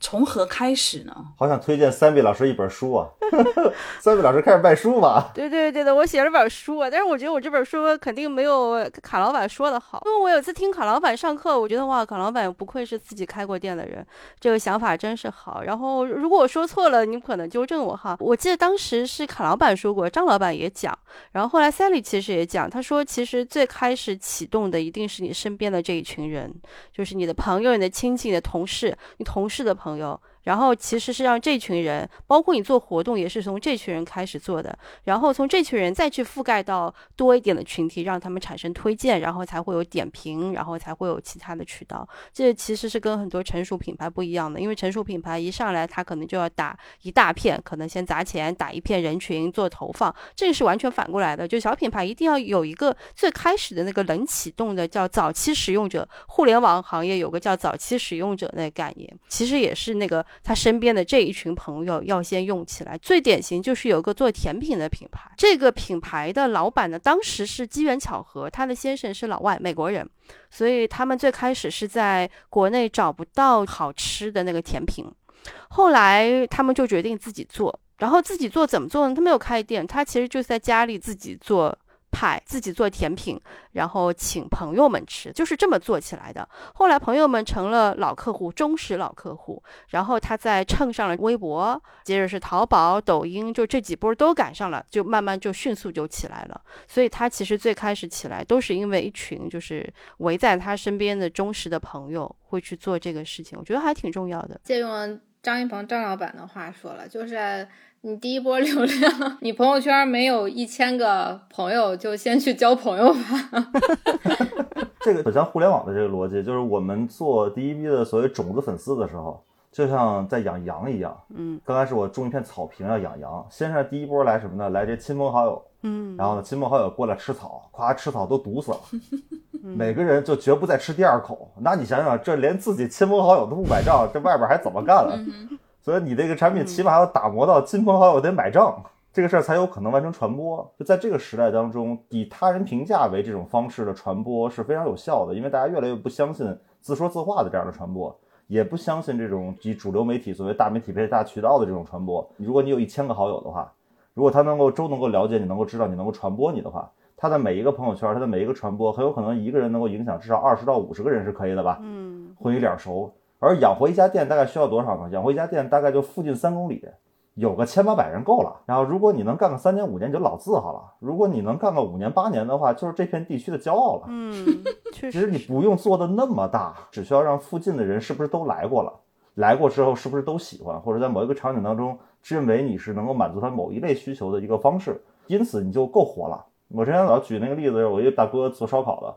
从何开始呢？好想推荐三位老师一本书啊！三位老师开始卖书吧？对对对的，我写了本书啊，但是我觉得我这本书肯定没有卡老板说的好。因为我有次听卡老板上课，我觉得哇，卡老板不愧是自己开过店的人，这个想法真是好。然后如果我说错了，你可能纠正我哈。我记得当时是卡老板说过，张老板也讲，然后后来 Sally 其实也讲，他说其实最开始启动的一定是你身边的这一群人，就是你的朋友、你的亲戚、你的同事、你同事的朋友。朋友。然后其实是让这群人，包括你做活动也是从这群人开始做的，然后从这群人再去覆盖到多一点的群体，让他们产生推荐，然后才会有点评，然后才会有其他的渠道。这其实是跟很多成熟品牌不一样的，因为成熟品牌一上来他可能就要打一大片，可能先砸钱打一片人群做投放，这个是完全反过来的。就小品牌一定要有一个最开始的那个冷启动的叫早期使用者，互联网行业有个叫早期使用者那概念，其实也是那个。他身边的这一群朋友要先用起来，最典型就是有个做甜品的品牌，这个品牌的老板呢，当时是机缘巧合，他的先生是老外，美国人，所以他们最开始是在国内找不到好吃的那个甜品，后来他们就决定自己做，然后自己做怎么做呢？他没有开店，他其实就在家里自己做。派自己做甜品，然后请朋友们吃，就是这么做起来的。后来朋友们成了老客户，忠实老客户。然后他再蹭上了微博，接着是淘宝、抖音，就这几波都赶上了，就慢慢就迅速就起来了。所以他其实最开始起来都是因为一群就是围在他身边的忠实的朋友会去做这个事情，我觉得还挺重要的。借用张一鹏张老板的话说了，就是。你第一波流量，你朋友圈没有一千个朋友，就先去交朋友吧。这个很像互联网的这个逻辑，就是我们做第一批的所谓种子粉丝的时候，就像在养羊一样。嗯，刚开始我种一片草坪要养羊，先是第一波来什么呢？来这亲朋好友。嗯，然后呢，亲朋好友过来吃草，夸吃草都毒死了，每个人就绝不再吃第二口。那你想想，这连自己亲朋好友都不买账，这外边还怎么干了？所以你这个产品起码要打磨到亲朋好友得买账，这个事儿才有可能完成传播。就在这个时代当中，以他人评价为这种方式的传播是非常有效的，因为大家越来越不相信自说自话的这样的传播，也不相信这种以主流媒体作为大媒体配大渠道的这种传播。如果你有一千个好友的话，如果他能够都能够了解你，能够知道你，能够传播你的话，他的每一个朋友圈，他的每一个传播，很有可能一个人能够影响至少二十到五十个人是可以的吧？嗯，混一脸熟。而养活一家店大概需要多少呢？养活一家店大概就附近三公里，有个千八百人够了。然后如果你能干个三年五年，你就老字号了。如果你能干个五年八年的话，就是这片地区的骄傲了。嗯，确实。其实你不用做的那么大，只需要让附近的人是不是都来过了，来过之后是不是都喜欢，或者在某一个场景当中认为你是能够满足他某一类需求的一个方式，因此你就够活了。我之前老举那个例子，我一个大哥做烧烤的。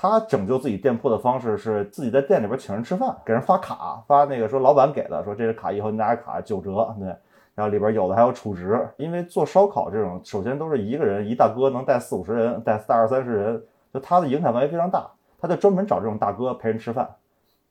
他拯救自己店铺的方式是自己在店里边请人吃饭，给人发卡，发那个说老板给的，说这是卡，以后你拿着卡九折，对，然后里边有的还有储值，因为做烧烤这种，首先都是一个人一大哥能带四五十人，带大二三十人，就他的影响范围非常大，他就专门找这种大哥陪人吃饭。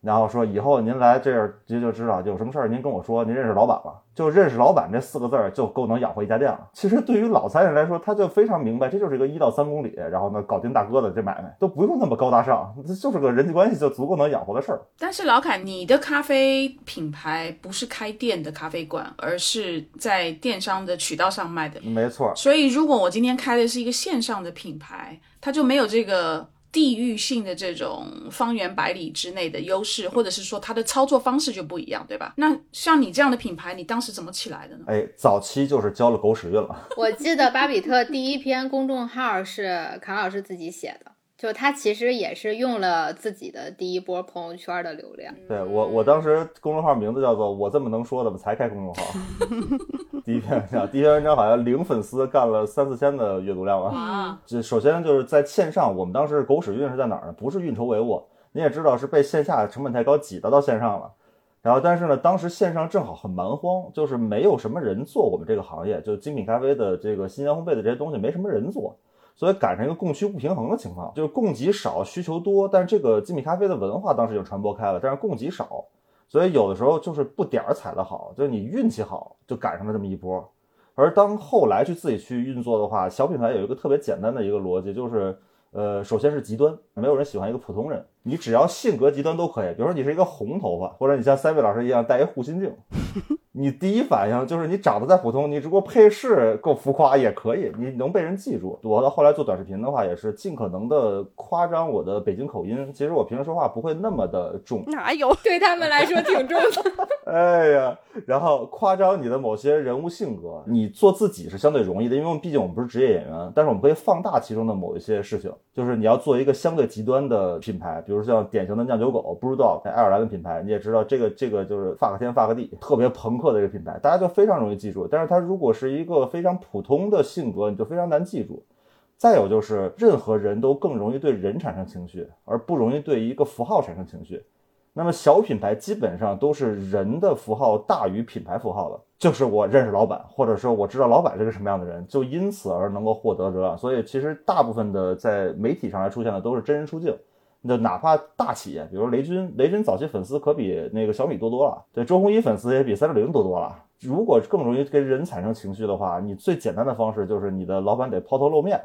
然后说以后您来这儿您就知道有什么事儿您跟我说，您认识老板了，就认识老板这四个字儿就够能养活一家店了。其实对于老财人来说，他就非常明白，这就是一个一到三公里，然后呢搞定大哥的这买卖都不用那么高大上，这就是个人际关系就足够能养活的事儿。但是老凯，你的咖啡品牌不是开店的咖啡馆，而是在电商的渠道上卖的，没错。所以如果我今天开的是一个线上的品牌，它就没有这个。地域性的这种方圆百里之内的优势，或者是说它的操作方式就不一样，对吧？那像你这样的品牌，你当时怎么起来的呢？哎，早期就是交了狗屎运了。我记得巴比特第一篇公众号是卡老师自己写的，就他其实也是用了自己的第一波朋友圈的流量。对我，我当时公众号名字叫做“我这么能说的吗？才开公众号”。第一篇文章，第一篇文章好像零粉丝干了三四千的阅读量吧。啊，这首先就是在线上，我们当时狗屎运是在哪儿呢？不是运筹帷幄，你也知道是被线下成本太高挤得到线上了。然后，但是呢，当时线上正好很蛮荒，就是没有什么人做我们这个行业，就精品咖啡的这个新鲜烘焙的这些东西没什么人做，所以赶上一个供需不平衡的情况，就是供给少，需求多，但是这个精品咖啡的文化当时就传播开了，但是供给少，所以有的时候就是不点儿踩得好，就是你运气好就赶上了这么一波。而当后来去自己去运作的话，小品牌有一个特别简单的一个逻辑，就是呃，首先是极端，没有人喜欢一个普通人，你只要性格极端都可以。比如说你是一个红头发，或者你像三位老师一样戴一护心镜，你第一反应就是你长得再普通，你只不过配饰够浮夸也可以，你能被人记住。我到后来做短视频的话，也是尽可能的夸张我的北京口音，其实我平时说话不会那么的重，哪有？对他们来说挺重的。哎呀，然后夸张你的某些人物性格，你做自己是相对容易的，因为我们毕竟我们不是职业演员，但是我们可以放大其中的某一些事情，就是你要做一个相对极端的品牌，比如比如像典型的酿酒狗 Brewdog 爱尔兰的品牌，你也知道这个这个就是 fuck 天 fuck 地，特别朋克的一个品牌，大家就非常容易记住。但是它如果是一个非常普通的性格，你就非常难记住。再有就是，任何人都更容易对人产生情绪，而不容易对一个符号产生情绪。那么小品牌基本上都是人的符号大于品牌符号的，就是我认识老板，或者说我知道老板是个什么样的人，就因此而能够获得流量。所以其实大部分的在媒体上来出现的都是真人出镜。那哪怕大企业，比如雷军，雷军早期粉丝可比那个小米多多了，对，周鸿祎粉丝也比三六零多多了。如果更容易跟人产生情绪的话，你最简单的方式就是你的老板得抛头露面，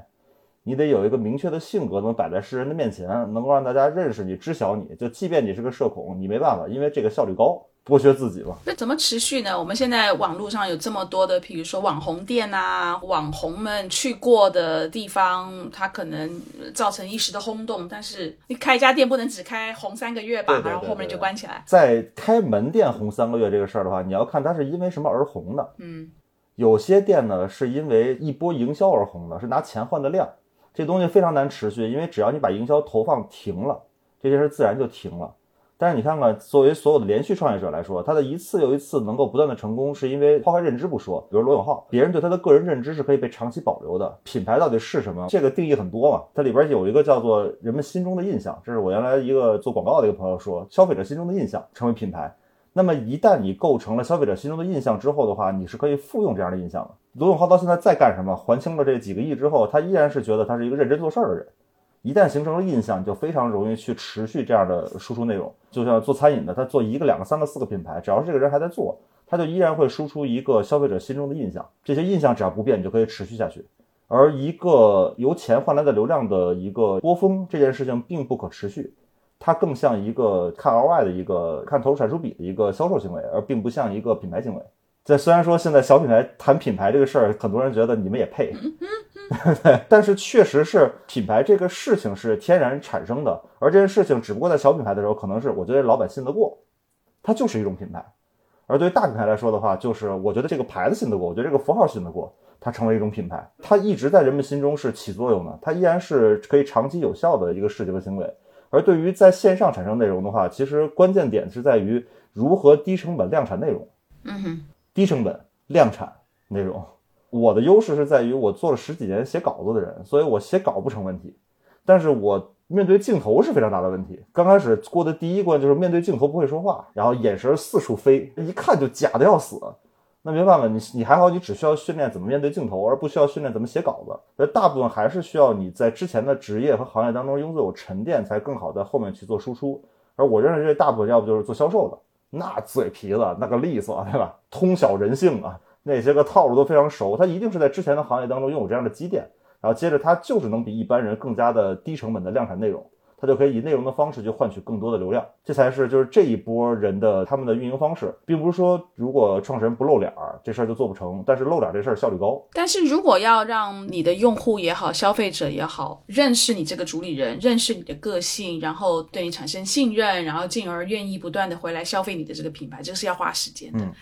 你得有一个明确的性格，能摆在世人的面前，能够让大家认识你、知晓你。就即便你是个社恐，你没办法，因为这个效率高，剥削自己嘛。那怎么持续呢？我们现在网络上有这么多的，比如说网红店啊，网红们去过的地方，它可能造成一时的轰动，但是你开一家店不能只开红三个月吧，对对对然后后面就关起来。在开门店红三个月这个事儿的话，你要看它是因为什么而红的。嗯，有些店呢是因为一波营销而红的，是拿钱换的量，这东西非常难持续，因为只要你把营销投放停了，这件事自然就停了。但是你看看，作为所有的连续创业者来说，他的一次又一次能够不断的成功，是因为抛开认知不说，比如罗永浩，别人对他的个人认知是可以被长期保留的。品牌到底是什么？这个定义很多嘛，它里边有一个叫做人们心中的印象，这是我原来一个做广告的一个朋友说，消费者心中的印象成为品牌。那么一旦你构成了消费者心中的印象之后的话，你是可以复用这样的印象的。罗永浩到现在在干什么，还清了这几个亿之后，他依然是觉得他是一个认真做事儿的人。一旦形成了印象，就非常容易去持续这样的输出内容。就像做餐饮的，他做一个、两个、三个、四个品牌，只要是这个人还在做，他就依然会输出一个消费者心中的印象。这些印象只要不变，你就可以持续下去。而一个由钱换来的流量的一个波峰，这件事情并不可持续。它更像一个看 ROI 的一个看投入产出比的一个销售行为，而并不像一个品牌行为。这虽然说现在小品牌谈品牌这个事儿，很多人觉得你们也配，但是确实是品牌这个事情是天然产生的，而这件事情只不过在小品牌的时候，可能是我觉得老板信得过，它就是一种品牌。而对于大品牌来说的话，就是我觉得这个牌子信得过，我觉得这个符号信得过，它成为一种品牌，它一直在人们心中是起作用的，它依然是可以长期有效的一个视觉和行为。而对于在线上产生内容的话，其实关键点是在于如何低成本量产内容。嗯哼，低成本量产内容。我的优势是在于我做了十几年写稿子的人，所以我写稿不成问题。但是我面对镜头是非常大的问题。刚开始过的第一关就是面对镜头不会说话，然后眼神四处飞，一看就假的要死。那没办法，你你还好，你只需要训练怎么面对镜头，而不需要训练怎么写稿子。而大部分还是需要你在之前的职业和行业当中拥有沉淀，才更好在后面去做输出。而我认为这大部分要不就是做销售的，那嘴皮子那个利索，对吧？通晓人性啊，那些个套路都非常熟，他一定是在之前的行业当中拥有这样的积淀，然后接着他就是能比一般人更加的低成本的量产内容。他就可以以内容的方式去换取更多的流量，这才是就是这一波人的他们的运营方式，并不是说如果创始人不露脸儿，这事儿就做不成。但是露脸这事儿效率高。但是如果要让你的用户也好，消费者也好，认识你这个主理人，认识你的个性，然后对你产生信任，然后进而愿意不断的回来消费你的这个品牌，这个是要花时间的。嗯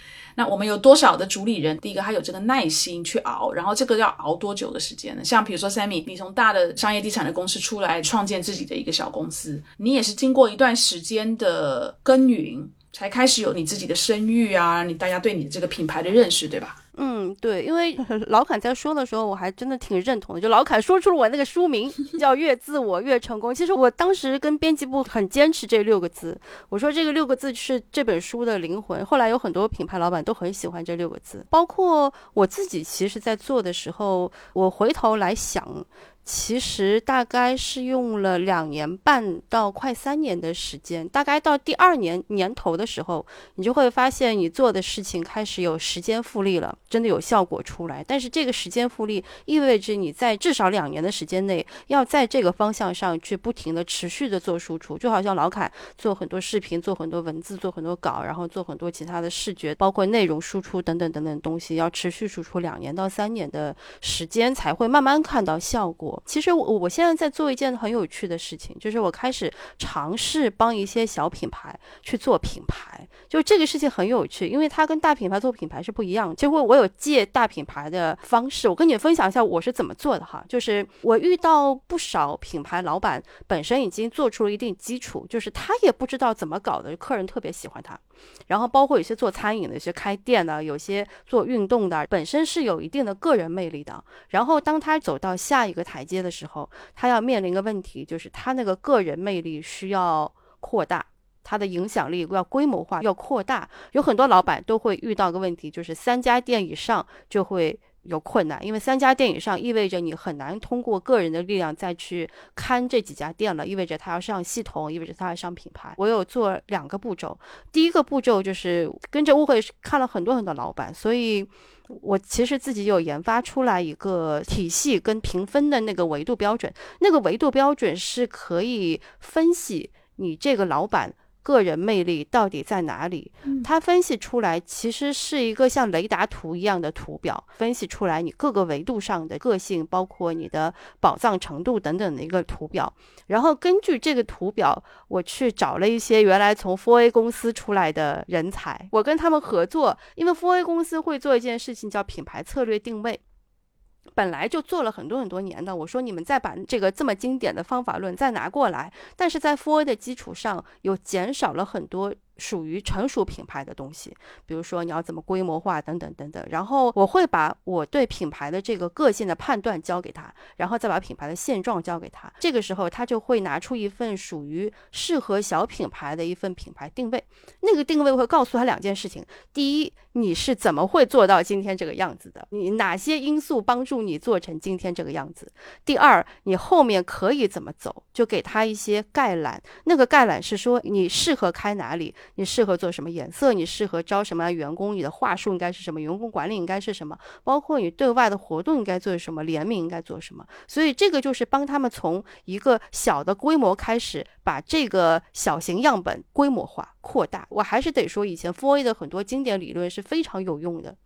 那我们有多少的主理人？第一个，他有这个耐心去熬，然后这个要熬多久的时间呢？像比如说 Sammy，你从大的商业地产的公司出来，创建自己的一个小公司，你也是经过一段时间的耕耘，才开始有你自己的声誉啊，你大家对你的这个品牌的认识，对吧？嗯，对，因为 老坎在说的时候，我还真的挺认同的。就老坎说出了我那个书名 叫“越自我越成功”。其实我当时跟编辑部很坚持这六个字，我说这个六个字是这本书的灵魂。后来有很多品牌老板都很喜欢这六个字，包括我自己。其实，在做的时候，我回头来想。其实大概是用了两年半到快三年的时间，大概到第二年年头的时候，你就会发现你做的事情开始有时间复利了，真的有效果出来。但是这个时间复利意味着你在至少两年的时间内，要在这个方向上去不停的持续的做输出，就好像老凯做很多视频、做很多文字、做很多稿，然后做很多其他的视觉，包括内容输出等等等等东西，要持续输出两年到三年的时间才会慢慢看到效果。其实我我现在在做一件很有趣的事情，就是我开始尝试帮一些小品牌去做品牌，就这个事情很有趣，因为它跟大品牌做品牌是不一样。结果我有借大品牌的方式，我跟你分享一下我是怎么做的哈。就是我遇到不少品牌老板本身已经做出了一定基础，就是他也不知道怎么搞的，客人特别喜欢他。然后包括有些做餐饮的，有些开店的，有些做运动的，本身是有一定的个人魅力的。然后当他走到下一个台台阶的时候，他要面临一个问题，就是他那个个人魅力需要扩大，他的影响力要规模化，要扩大。有很多老板都会遇到个问题，就是三家店以上就会。有困难，因为三家店以上意味着你很难通过个人的力量再去看这几家店了，意味着他要上系统，意味着他要上品牌。我有做两个步骤，第一个步骤就是跟着误会看了很多很多老板，所以我其实自己有研发出来一个体系跟评分的那个维度标准，那个维度标准是可以分析你这个老板。个人魅力到底在哪里？他分析出来其实是一个像雷达图一样的图表，分析出来你各个维度上的个性，包括你的宝藏程度等等的一个图表。然后根据这个图表，我去找了一些原来从 Four A 公司出来的人才，我跟他们合作，因为 Four A 公司会做一件事情叫品牌策略定位。本来就做了很多很多年的，我说你们再把这个这么经典的方法论再拿过来，但是在 for 的基础上又减少了很多。属于成熟品牌的东西，比如说你要怎么规模化等等等等。然后我会把我对品牌的这个个性的判断交给他，然后再把品牌的现状交给他。这个时候他就会拿出一份属于适合小品牌的一份品牌定位。那个定位会告诉他两件事情：第一，你是怎么会做到今天这个样子的？你哪些因素帮助你做成今天这个样子？第二，你后面可以怎么走？就给他一些概览。那个概览是说你适合开哪里？你适合做什么颜色？你适合招什么样员工？你的话术应该是什么？员工管理应该是什么？包括你对外的活动应该做什么？联名应该做什么？所以这个就是帮他们从一个小的规模开始，把这个小型样本规模化扩大。我还是得说，以前 f o r A 的很多经典理论是非常有用的。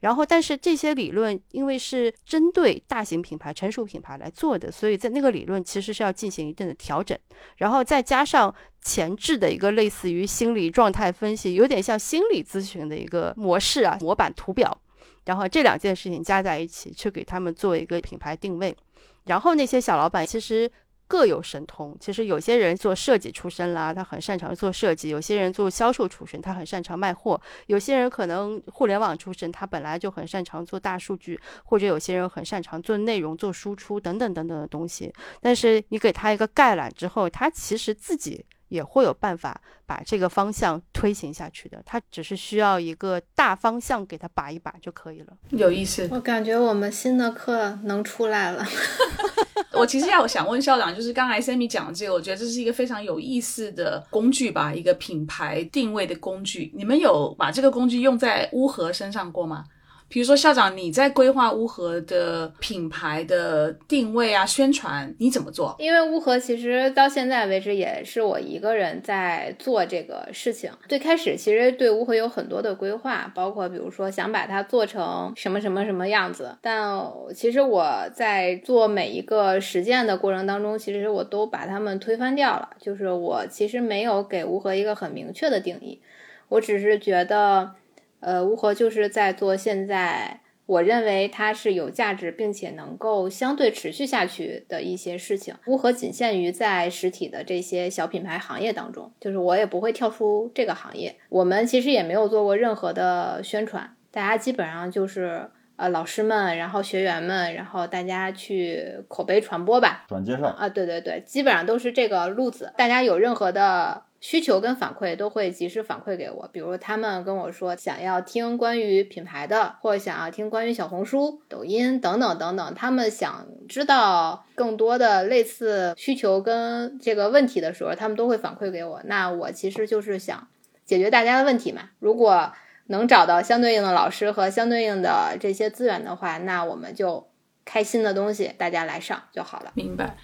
然后，但是这些理论因为是针对大型品牌、成熟品牌来做的，所以在那个理论其实是要进行一定的调整，然后再加上前置的一个类似于心理状态分析，有点像心理咨询的一个模式啊，模板图表，然后这两件事情加在一起，去给他们做一个品牌定位，然后那些小老板其实。各有神通，其实有些人做设计出身啦，他很擅长做设计；有些人做销售出身，他很擅长卖货；有些人可能互联网出身，他本来就很擅长做大数据，或者有些人很擅长做内容、做输出等等等等的东西。但是你给他一个概览之后，他其实自己也会有办法把这个方向推行下去的。他只是需要一个大方向给他把一把就可以了。有意思，我感觉我们新的课能出来了。我其实要想问校长，就是刚才 Sammy 讲的这个，我觉得这是一个非常有意思的工具吧，一个品牌定位的工具。你们有把这个工具用在乌合身上过吗？比如说校长，你在规划乌合的品牌的定位啊、宣传，你怎么做？因为乌合其实到现在为止也是我一个人在做这个事情。最开始其实对乌合有很多的规划，包括比如说想把它做成什么什么什么样子。但其实我在做每一个实践的过程当中，其实我都把它们推翻掉了。就是我其实没有给乌合一个很明确的定义，我只是觉得。呃，乌合就是在做现在我认为它是有价值，并且能够相对持续下去的一些事情。乌合仅限于在实体的这些小品牌行业当中，就是我也不会跳出这个行业。我们其实也没有做过任何的宣传，大家基本上就是呃老师们，然后学员们，然后大家去口碑传播吧，转介绍啊，对对对，基本上都是这个路子。大家有任何的。需求跟反馈都会及时反馈给我，比如他们跟我说想要听关于品牌的，或者想要听关于小红书、抖音等等等等，他们想知道更多的类似需求跟这个问题的时候，他们都会反馈给我。那我其实就是想解决大家的问题嘛。如果能找到相对应的老师和相对应的这些资源的话，那我们就开新的东西，大家来上就好了。明白。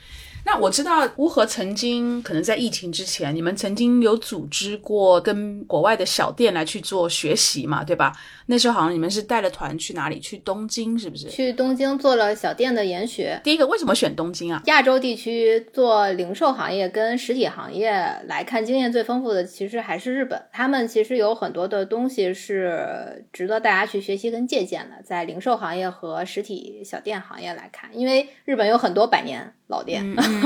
那我知道乌合曾经可能在疫情之前，你们曾经有组织过跟国外的小店来去做学习嘛，对吧？那时候好像你们是带了团去哪里？去东京是不是？去东京做了小店的研学。第一个为什么选东京啊？亚洲地区做零售行业跟实体行业来看，经验最丰富的其实还是日本。他们其实有很多的东西是值得大家去学习跟借鉴的，在零售行业和实体小店行业来看，因为日本有很多百年。老店，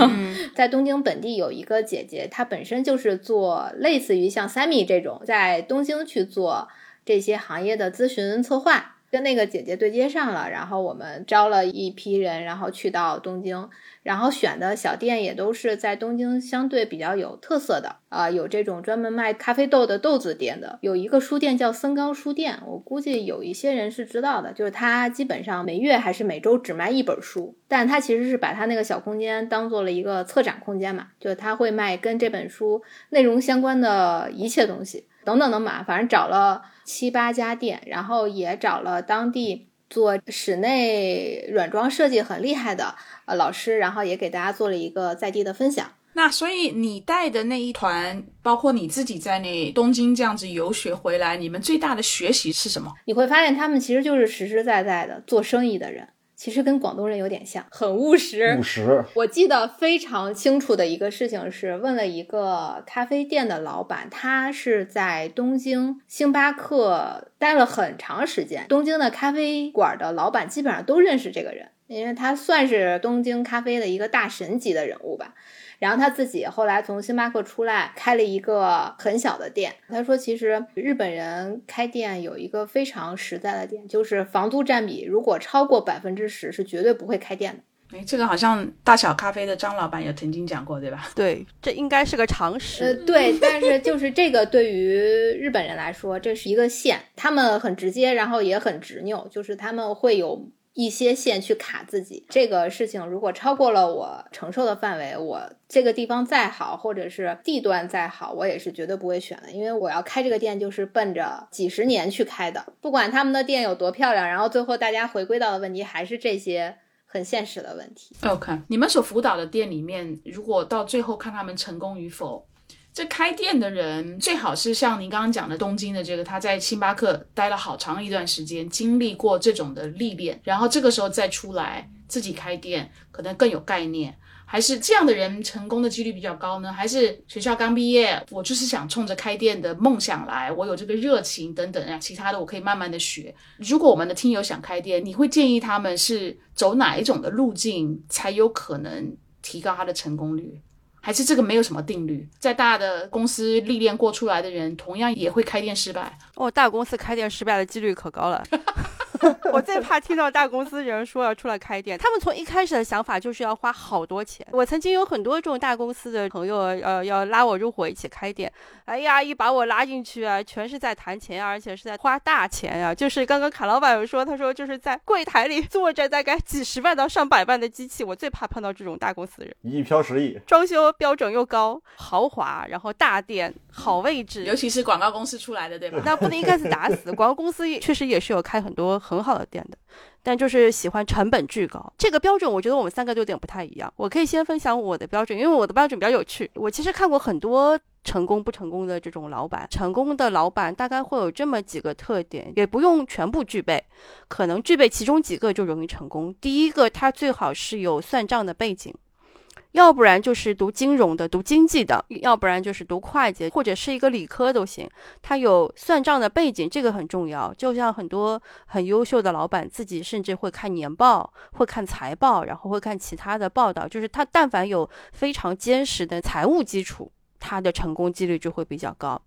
在东京本地有一个姐姐，她本身就是做类似于像 Sammy 这种，在东京去做这些行业的咨询策划。跟那个姐姐对接上了，然后我们招了一批人，然后去到东京，然后选的小店也都是在东京相对比较有特色的啊，有这种专门卖咖啡豆的豆子店的，有一个书店叫森冈书店，我估计有一些人是知道的，就是他基本上每月还是每周只卖一本书，但他其实是把他那个小空间当做了一个策展空间嘛，就是他会卖跟这本书内容相关的一切东西。等等等吧，反正找了七八家店，然后也找了当地做室内软装设计很厉害的呃老师，然后也给大家做了一个在地的分享。那所以你带的那一团，包括你自己在内，东京这样子游学回来，你们最大的学习是什么？你会发现他们其实就是实实在在的做生意的人。其实跟广东人有点像，很务实。务实。我记得非常清楚的一个事情是，问了一个咖啡店的老板，他是在东京星巴克待了很长时间，东京的咖啡馆的老板基本上都认识这个人，因为他算是东京咖啡的一个大神级的人物吧。然后他自己后来从星巴克出来，开了一个很小的店。他说，其实日本人开店有一个非常实在的点，就是房租占比如果超过百分之十，是绝对不会开店的。哎，这个好像大小咖啡的张老板也曾经讲过，对吧？对，这应该是个常识。呃，对，但是就是这个对于日本人来说，这是一个线，他们很直接，然后也很执拗，就是他们会有。一些线去卡自己，这个事情如果超过了我承受的范围，我这个地方再好，或者是地段再好，我也是绝对不会选的。因为我要开这个店，就是奔着几十年去开的。不管他们的店有多漂亮，然后最后大家回归到的问题还是这些很现实的问题。OK，你们所辅导的店里面，如果到最后看他们成功与否。这开店的人最好是像您刚刚讲的东京的这个，他在星巴克待了好长一段时间，经历过这种的历练，然后这个时候再出来自己开店，可能更有概念。还是这样的人成功的几率比较高呢？还是学校刚毕业，我就是想冲着开店的梦想来，我有这个热情等等啊，其他的我可以慢慢的学。如果我们的听友想开店，你会建议他们是走哪一种的路径，才有可能提高他的成功率？还是这个没有什么定律，在大的公司历练过出来的人，同样也会开店失败。哦，大公司开店失败的几率可高了。我最怕听到大公司人说要出来开店。他们从一开始的想法就是要花好多钱。我曾经有很多这种大公司的朋友，呃，要拉我入伙一起开店。哎呀，一把我拉进去啊，全是在谈钱，而且是在花大钱啊。就是刚刚卡老板有说，他说就是在柜台里坐着大概几十万到上百万的机器。我最怕碰到这种大公司的人，一飘十亿，装修标准又高，豪华，然后大店，好位置，尤其是广告公司出来的，对吧？那不能一竿子打死。广告公司确实也是有开很多很好的店的，但就是喜欢成本巨高。这个标准，我觉得我们三个有点不太一样。我可以先分享我的标准，因为我的标准比较有趣。我其实看过很多成功不成功的这种老板，成功的老板大概会有这么几个特点，也不用全部具备，可能具备其中几个就容易成功。第一个，他最好是有算账的背景。要不然就是读金融的、读经济的，要不然就是读会计，或者是一个理科都行。他有算账的背景，这个很重要。就像很多很优秀的老板，自己甚至会看年报、会看财报，然后会看其他的报道。就是他但凡有非常坚实的财务基础，他的成功几率就会比较高。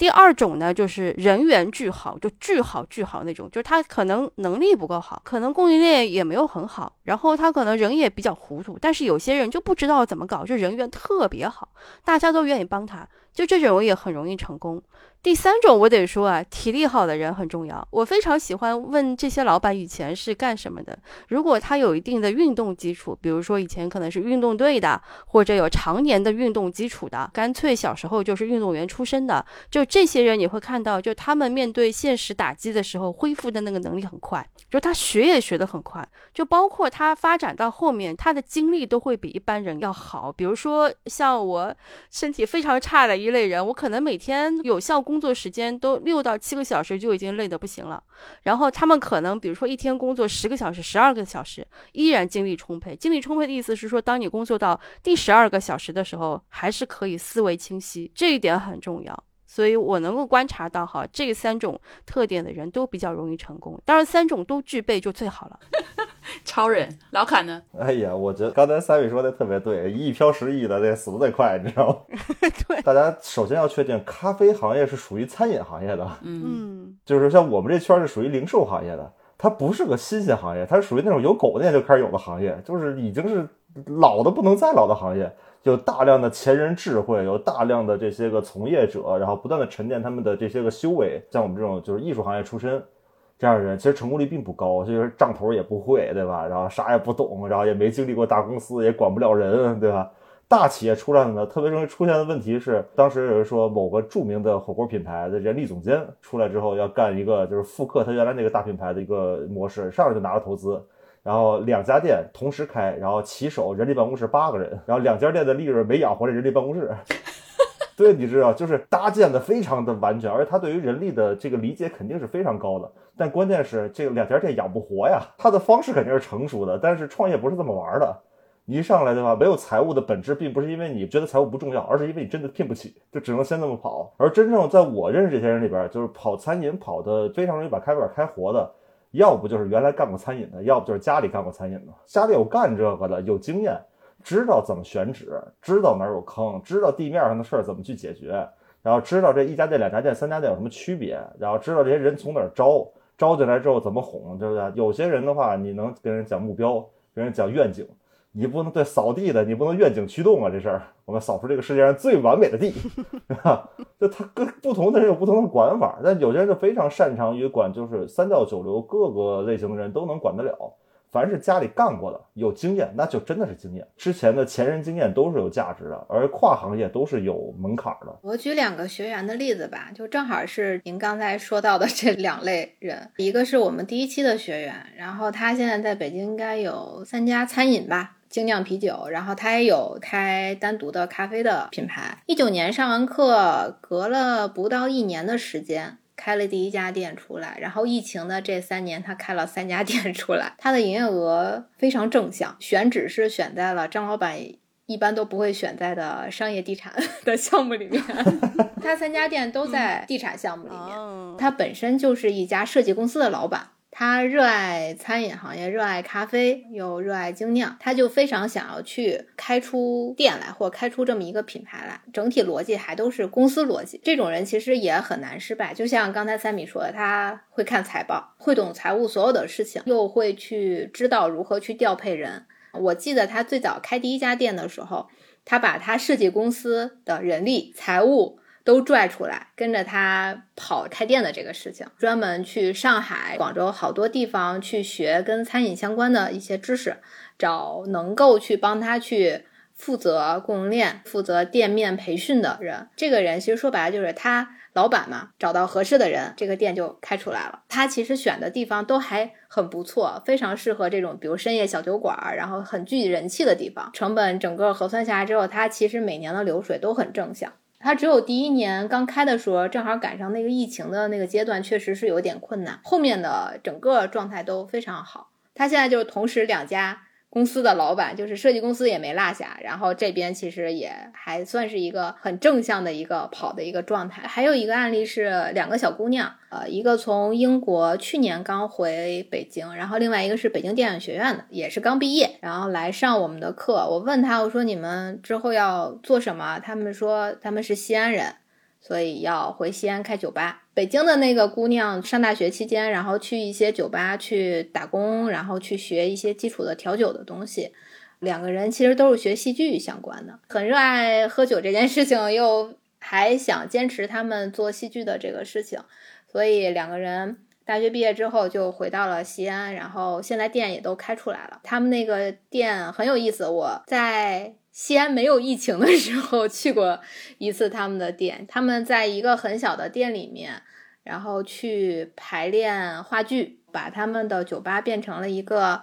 第二种呢，就是人缘巨好，就巨好巨好那种，就是他可能能力不够好，可能供应链也没有很好，然后他可能人也比较糊涂，但是有些人就不知道怎么搞，就人缘特别好，大家都愿意帮他，就这种也很容易成功。第三种，我得说啊，体力好的人很重要。我非常喜欢问这些老板以前是干什么的。如果他有一定的运动基础，比如说以前可能是运动队的，或者有常年的运动基础的，干脆小时候就是运动员出身的，就这些人你会看到，就他们面对现实打击的时候，恢复的那个能力很快，就他学也学得很快，就包括他发展到后面，他的精力都会比一般人要好。比如说像我身体非常差的一类人，我可能每天有效。工作时间都六到七个小时就已经累得不行了，然后他们可能比如说一天工作十个小时、十二个小时，依然精力充沛。精力充沛的意思是说，当你工作到第十二个小时的时候，还是可以思维清晰，这一点很重要。所以我能够观察到，哈，这三种特点的人都比较容易成功。当然，三种都具备就最好了。超人老卡呢？哎呀，我觉得刚才三位说的特别对，一飘十亿的那死的最快，你知道吗？对，大家首先要确定，咖啡行业是属于餐饮行业的，嗯，就是像我们这圈是属于零售行业的，它不是个新鲜行业，它是属于那种有狗店就开始有的行业，就是已经是老的不能再老的行业。有大量的前人智慧，有大量的这些个从业者，然后不断的沉淀他们的这些个修为。像我们这种就是艺术行业出身这样的人，其实成功率并不高，就是账头也不会，对吧？然后啥也不懂，然后也没经历过大公司，也管不了人，对吧？大企业出来的呢，特别容易出现的问题是，当时有人说某个著名的火锅品牌的人力总监出来之后，要干一个就是复刻他原来那个大品牌的一个模式，上来就拿了投资。然后两家店同时开，然后骑手人力办公室八个人，然后两家店的利润没养活这人力办公室。对，你知道，就是搭建的非常的完全，而且他对于人力的这个理解肯定是非常高的。但关键是这个两家店养不活呀，他的方式肯定是成熟的，但是创业不是这么玩的。你一上来对吧，没有财务的本质，并不是因为你觉得财务不重要，而是因为你真的聘不起，就只能先这么跑。而真正在我认识这些人里边，就是跑餐饮跑的非常容易把咖啡馆开活的。要不就是原来干过餐饮的，要不就是家里干过餐饮的，家里有干这个的，有经验，知道怎么选址，知道哪有坑，知道地面上的事儿怎么去解决，然后知道这一家店、两家店、三家店有什么区别，然后知道这些人从哪儿招，招进来之后怎么哄，对不对？有些人的话，你能跟人讲目标，跟人讲愿景。你不能对扫地的，你不能愿景驱动啊！这事儿，我们扫出这个世界上最完美的地，是 吧？就他跟不同的人有不同的管法，但有些人就非常擅长于管，就是三教九流各个类型的人都能管得了。凡是家里干过的、有经验，那就真的是经验。之前的前人经验都是有价值的，而跨行业都是有门槛的。我举两个学员的例子吧，就正好是您刚才说到的这两类人。一个是我们第一期的学员，然后他现在在北京应该有三家餐饮吧。精酿啤酒，然后他也有开单独的咖啡的品牌。一九年上完课，隔了不到一年的时间，开了第一家店出来。然后疫情的这三年，他开了三家店出来。他的营业额非常正向，选址是选在了张老板一般都不会选在的商业地产 的项目里面。他三家店都在地产项目里面。他本身就是一家设计公司的老板。他热爱餐饮行业，热爱咖啡，又热爱精酿，他就非常想要去开出店来，或开出这么一个品牌来。整体逻辑还都是公司逻辑。这种人其实也很难失败。就像刚才三米说的，他会看财报，会懂财务所有的事情，又会去知道如何去调配人。我记得他最早开第一家店的时候，他把他设计公司的人力、财务。都拽出来，跟着他跑开店的这个事情，专门去上海、广州好多地方去学跟餐饮相关的一些知识，找能够去帮他去负责供应链、负责店面培训的人。这个人其实说白了就是他老板嘛，找到合适的人，这个店就开出来了。他其实选的地方都还很不错，非常适合这种比如深夜小酒馆，然后很聚人气的地方。成本整个核算下来之后，他其实每年的流水都很正向。它只有第一年刚开的时候，正好赶上那个疫情的那个阶段，确实是有点困难。后面的整个状态都非常好。它现在就是同时两家。公司的老板就是设计公司也没落下，然后这边其实也还算是一个很正向的一个跑的一个状态。还有一个案例是两个小姑娘，呃，一个从英国去年刚回北京，然后另外一个是北京电影学院的，也是刚毕业，然后来上我们的课。我问他，我说你们之后要做什么？他们说他们是西安人。所以要回西安开酒吧。北京的那个姑娘上大学期间，然后去一些酒吧去打工，然后去学一些基础的调酒的东西。两个人其实都是学戏剧相关的，很热爱喝酒这件事情，又还想坚持他们做戏剧的这个事情。所以两个人大学毕业之后就回到了西安，然后现在店也都开出来了。他们那个店很有意思，我在。西安没有疫情的时候去过一次他们的店，他们在一个很小的店里面，然后去排练话剧，把他们的酒吧变成了一个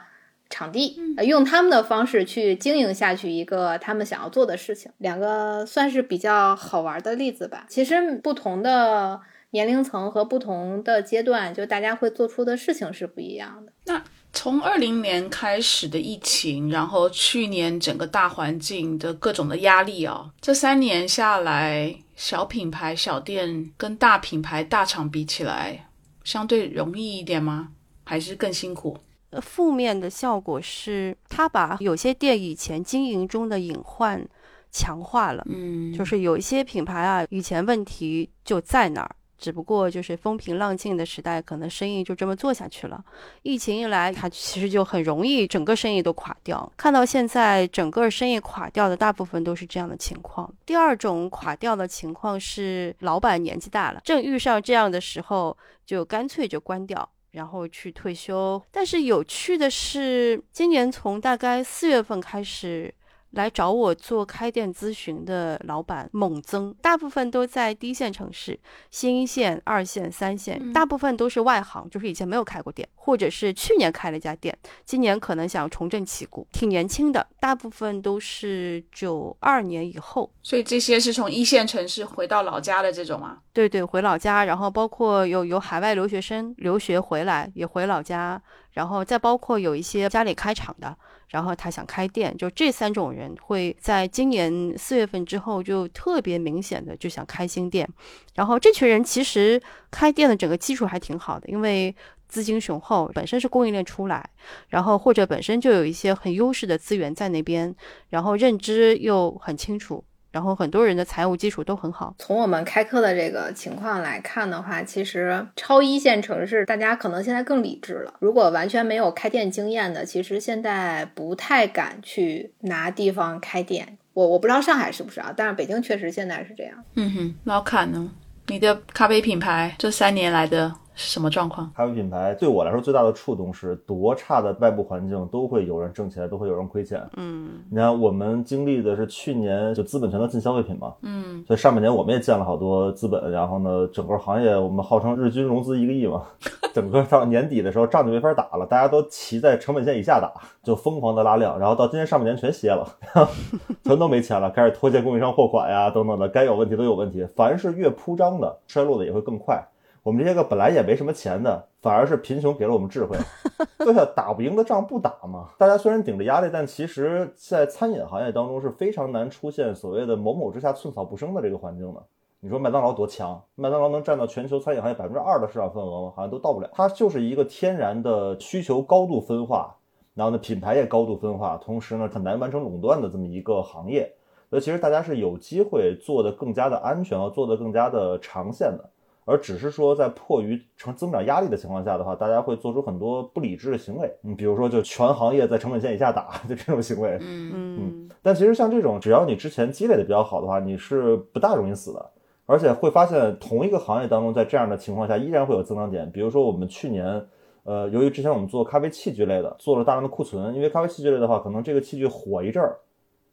场地，用他们的方式去经营下去一个他们想要做的事情。两个算是比较好玩的例子吧。其实不同的年龄层和不同的阶段，就大家会做出的事情是不一样的。那。从二零年开始的疫情，然后去年整个大环境的各种的压力啊，这三年下来，小品牌小店跟大品牌大厂比起来，相对容易一点吗？还是更辛苦？负面的效果是，他把有些店以前经营中的隐患强化了。嗯，就是有一些品牌啊，以前问题就在那儿。只不过就是风平浪静的时代，可能生意就这么做下去了。疫情一来，它其实就很容易整个生意都垮掉。看到现在整个生意垮掉的大部分都是这样的情况。第二种垮掉的情况是老板年纪大了，正遇上这样的时候，就干脆就关掉，然后去退休。但是有趣的是，今年从大概四月份开始。来找我做开店咨询的老板猛增，大部分都在一线城市，新一线、二线、三线，大部分都是外行，就是以前没有开过店，或者是去年开了一家店，今年可能想重振旗鼓，挺年轻的，大部分都是九二年以后。所以这些是从一线城市回到老家的这种啊？对对，回老家，然后包括有有海外留学生留学回来也回老家，然后再包括有一些家里开厂的。然后他想开店，就这三种人会在今年四月份之后就特别明显的就想开新店。然后这群人其实开店的整个基础还挺好的，因为资金雄厚，本身是供应链出来，然后或者本身就有一些很优势的资源在那边，然后认知又很清楚。然后很多人的财务基础都很好。从我们开课的这个情况来看的话，其实超一线城市大家可能现在更理智了。如果完全没有开店经验的，其实现在不太敢去拿地方开店。我我不知道上海是不是啊，但是北京确实现在是这样。嗯哼，老坎呢？你的咖啡品牌这三年来的？是什么状况？咖啡品牌对我来说最大的触动是，多差的外部环境都会有人挣钱，都会有人亏钱。嗯，你看我们经历的是去年就资本全都进消费品嘛，嗯，所以上半年我们也见了好多资本，然后呢，整个行业我们号称日均融资一个亿嘛，整个到年底的时候仗就没法打了，大家都骑在成本线以下打，就疯狂的拉量，然后到今年上半年全歇了，全都没钱了，开始拖欠供应商货款呀，等等的，该有问题都有问题，凡是越铺张的，衰落的也会更快。我们这些个本来也没什么钱的，反而是贫穷给了我们智慧。对呀，打不赢的仗不打嘛。大家虽然顶着压力，但其实，在餐饮行业当中是非常难出现所谓的某某之下寸草不生的这个环境的。你说麦当劳多强？麦当劳能占到全球餐饮行业百分之二的市场份额吗？好像都到不了。它就是一个天然的需求高度分化，然后呢品牌也高度分化，同时呢很难完成垄断的这么一个行业。所以其实大家是有机会做的更加的安全和做的更加的长线的。而只是说，在迫于成增长压力的情况下的话，大家会做出很多不理智的行为。你比如说，就全行业在成本线以下打，就这种行为。嗯嗯但其实像这种，只要你之前积累的比较好的话，你是不大容易死的。而且会发现，同一个行业当中，在这样的情况下，依然会有增长点。比如说，我们去年，呃，由于之前我们做咖啡器具类的，做了大量的库存，因为咖啡器具类的话，可能这个器具火一阵儿。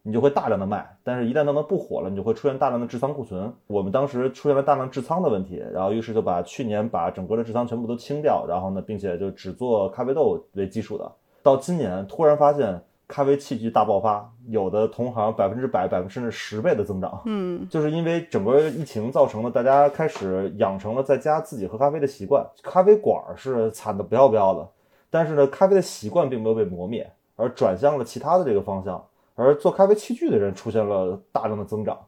你就会大量的卖，但是一旦它们不火了，你就会出现大量的滞仓库存。我们当时出现了大量滞仓的问题，然后于是就把去年把整个的滞仓全部都清掉，然后呢，并且就只做咖啡豆为基础的。到今年突然发现咖啡器具大爆发，有的同行百分之百、百分之甚至十倍的增长，嗯就是因为整个疫情造成了，大家开始养成了在家自己喝咖啡的习惯。咖啡馆是惨的不要不要的，但是呢，咖啡的习惯并没有被磨灭，而转向了其他的这个方向。而做咖啡器具的人出现了大量的增长，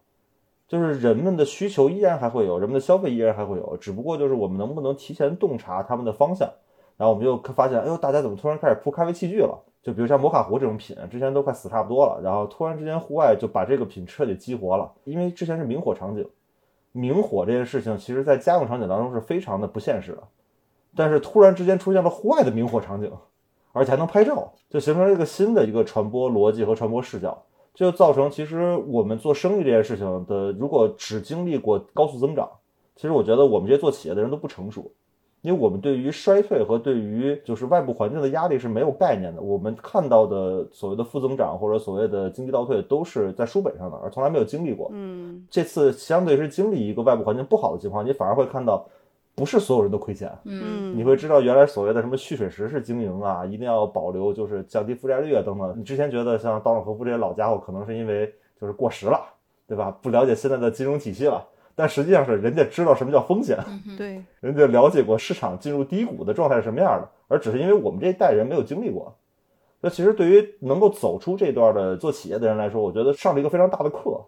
就是人们的需求依然还会有，人们的消费依然还会有，只不过就是我们能不能提前洞察他们的方向，然后我们就发现，哎呦，大家怎么突然开始铺咖啡器具了？就比如像摩卡壶这种品，之前都快死差不多了，然后突然之间户外就把这个品彻底激活了，因为之前是明火场景，明火这件事情其实在家用场景当中是非常的不现实的，但是突然之间出现了户外的明火场景。而且还能拍照，就形成了一个新的一个传播逻辑和传播视角，就造成其实我们做生意这件事情的，如果只经历过高速增长，其实我觉得我们这些做企业的人都不成熟，因为我们对于衰退和对于就是外部环境的压力是没有概念的，我们看到的所谓的负增长或者所谓的经济倒退都是在书本上的，而从来没有经历过。嗯这次相对是经历一个外部环境不好的情况，你反而会看到。不是所有人都亏钱，嗯你会知道原来所谓的什么蓄水池式经营啊，一定要保留就是降低负债率啊等等。你之前觉得像道朗和夫这些老家伙，可能是因为就是过时了，对吧？不了解现在的金融体系了，但实际上是人家知道什么叫风险，对，人家了解过市场进入低谷的状态是什么样的，而只是因为我们这一代人没有经历过。那其实对于能够走出这段的做企业的人来说，我觉得上了一个非常大的课。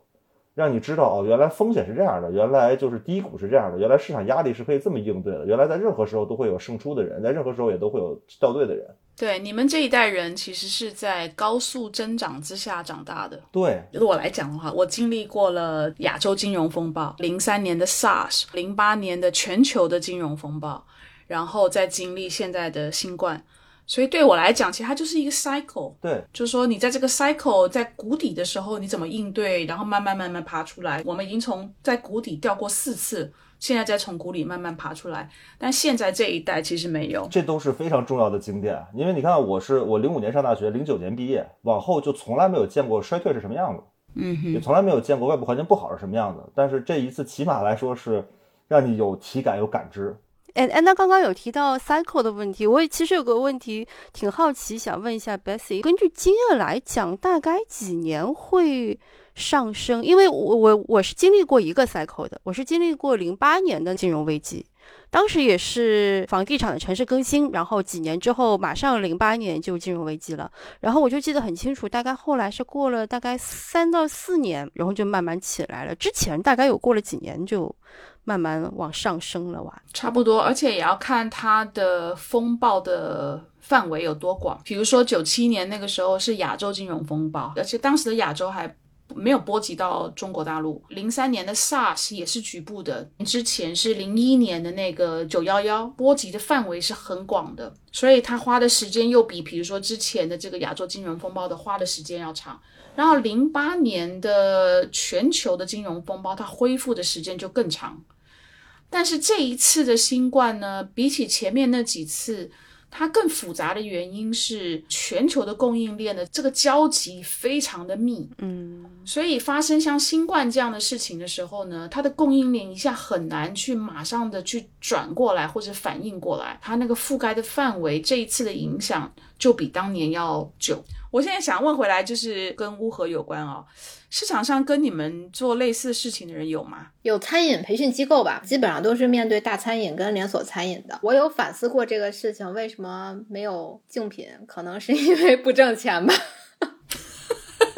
让你知道哦，原来风险是这样的，原来就是低谷是这样的，原来市场压力是可以这么应对的，原来在任何时候都会有胜出的人，在任何时候也都会有掉队的人。对，你们这一代人其实是在高速增长之下长大的。对，对我来讲的话，我经历过了亚洲金融风暴，零三年的 SARS，零八年的全球的金融风暴，然后再经历现在的新冠。所以对我来讲，其实它就是一个 cycle，对，就是说你在这个 cycle 在谷底的时候，你怎么应对，然后慢慢慢慢爬出来。我们已经从在谷底掉过四次，现在再从谷底慢慢爬出来。但现在这一代其实没有，这都是非常重要的经典。因为你看，我是我零五年上大学，零九年毕业，往后就从来没有见过衰退是什么样子，嗯哼，也从来没有见过外部环境不好是什么样子。但是这一次起码来说是让你有体感、有感知。哎哎，那刚刚有提到 cycle 的问题，我也其实有个问题挺好奇，想问一下 Bessy，根据经验来讲，大概几年会上升？因为我我我是经历过一个 cycle 的，我是经历过零八年的金融危机，当时也是房地产的城市更新，然后几年之后，马上零八年就金融危机了，然后我就记得很清楚，大概后来是过了大概三到四年，然后就慢慢起来了，之前大概有过了几年就。慢慢往上升了哇，差不多，而且也要看它的风暴的范围有多广。比如说九七年那个时候是亚洲金融风暴，而且当时的亚洲还没有波及到中国大陆。零三年的 SARS 也是局部的，之前是零一年的那个九幺幺，波及的范围是很广的，所以它花的时间又比比如说之前的这个亚洲金融风暴的花的时间要长。然后零八年的全球的金融风暴，它恢复的时间就更长。但是这一次的新冠呢，比起前面那几次，它更复杂的原因是全球的供应链的这个交集非常的密，嗯，所以发生像新冠这样的事情的时候呢，它的供应链一下很难去马上的去转过来或者反应过来，它那个覆盖的范围这一次的影响就比当年要久。我现在想问回来，就是跟乌合有关哦。市场上跟你们做类似事情的人有吗？有餐饮培训机构吧，基本上都是面对大餐饮跟连锁餐饮的。我有反思过这个事情，为什么没有竞品？可能是因为不挣钱吧。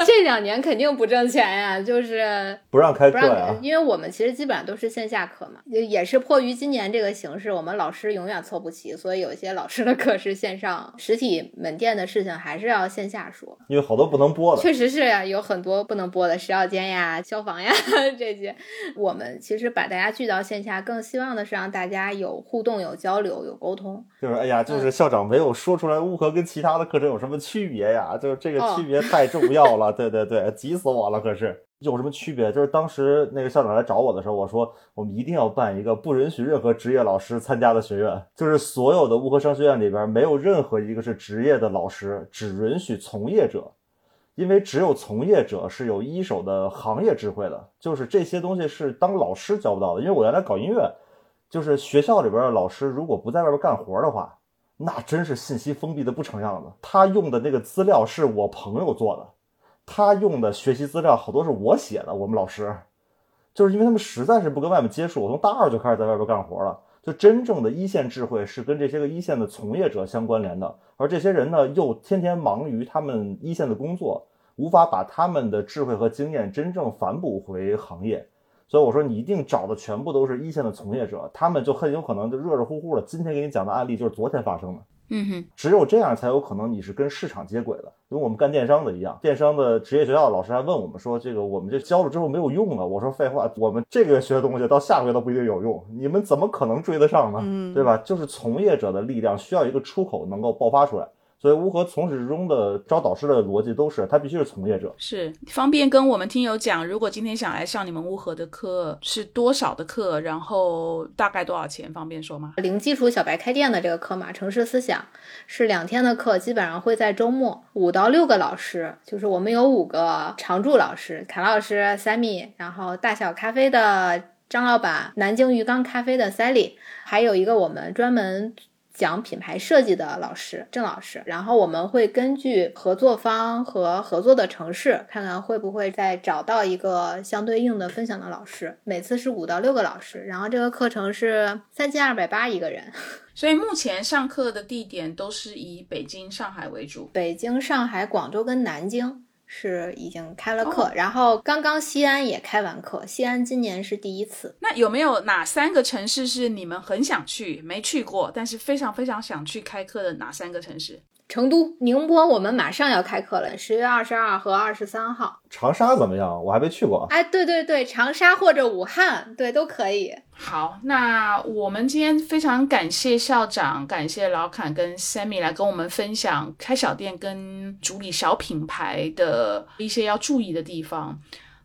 这两年肯定不挣钱呀，就是不让开课呀，因为我们其实基本上都是线下课嘛，也也是迫于今年这个形势，我们老师永远凑不齐，所以有些老师的课是线上，实体门店的事情还是要线下说。因为好多不能播的。确实是呀，有很多不能播的，食药监呀、消防呀 这些。我们其实把大家聚到线下，更希望的是让大家有互动、有交流、有沟通。就是哎呀，就是校长没有说出来乌合跟其他的课程有什么区别呀？就是这个哦区别太重要了，对对对，急死我了。可是有什么区别？就是当时那个校长来找我的时候，我说我们一定要办一个不允许任何职业老师参加的学院，就是所有的乌合商学院里边没有任何一个是职业的老师，只允许从业者。因为只有从业者是有一手的行业智慧的，就是这些东西是当老师教不到的。因为我原来搞音乐，就是学校里边的老师如果不在外边干活的话，那真是信息封闭的不成样子。他用的那个资料是我朋友做的，他用的学习资料好多是我写的。我们老师就是因为他们实在是不跟外面接触，我从大二就开始在外边干活了。就真正的一线智慧是跟这些个一线的从业者相关联的，而这些人呢又天天忙于他们一线的工作，无法把他们的智慧和经验真正反哺回行业。所以我说，你一定找的全部都是一线的从业者，他们就很有可能就热热乎乎的。今天给你讲的案例就是昨天发生的，嗯哼，只有这样才有可能你是跟市场接轨的。跟我们干电商的一样，电商的职业学校的老师还问我们说，这个我们这教了之后没有用啊。我说废话，我们这个月学的东西到下个月都不一定有用，你们怎么可能追得上呢？嗯对吧？就是从业者的力量需要一个出口能够爆发出来。所以乌合从始至终的招导师的逻辑都是，他必须是从业者。是方便跟我们听友讲，如果今天想来上你们乌合的课是多少的课，然后大概多少钱？方便说吗？零基础小白开店的这个课嘛，城市思想是两天的课，基本上会在周末，五到六个老师，就是我们有五个常驻老师，卡老师、Sammy，然后大小咖啡的张老板，南京鱼缸咖啡的 Sally，还有一个我们专门。讲品牌设计的老师郑老师，然后我们会根据合作方和合作的城市，看看会不会再找到一个相对应的分享的老师。每次是五到六个老师，然后这个课程是三千二百八一个人。所以目前上课的地点都是以北京、上海为主。北京、上海、广州跟南京是已经开了课，哦然后刚刚西安也开完课，西安今年是第一次。那有没有哪三个城市是你们很想去、没去过，但是非常非常想去开课的哪三个城市？成都、宁波，我们马上要开课了，十月二十二和二十三号。长沙怎么样？我还没去过。哎，对对对，长沙或者武汉，对都可以。好，那我们今天非常感谢校长，感谢老侃跟 Sammy 来跟我们分享开小店跟主理小品牌的一些要注意的地方。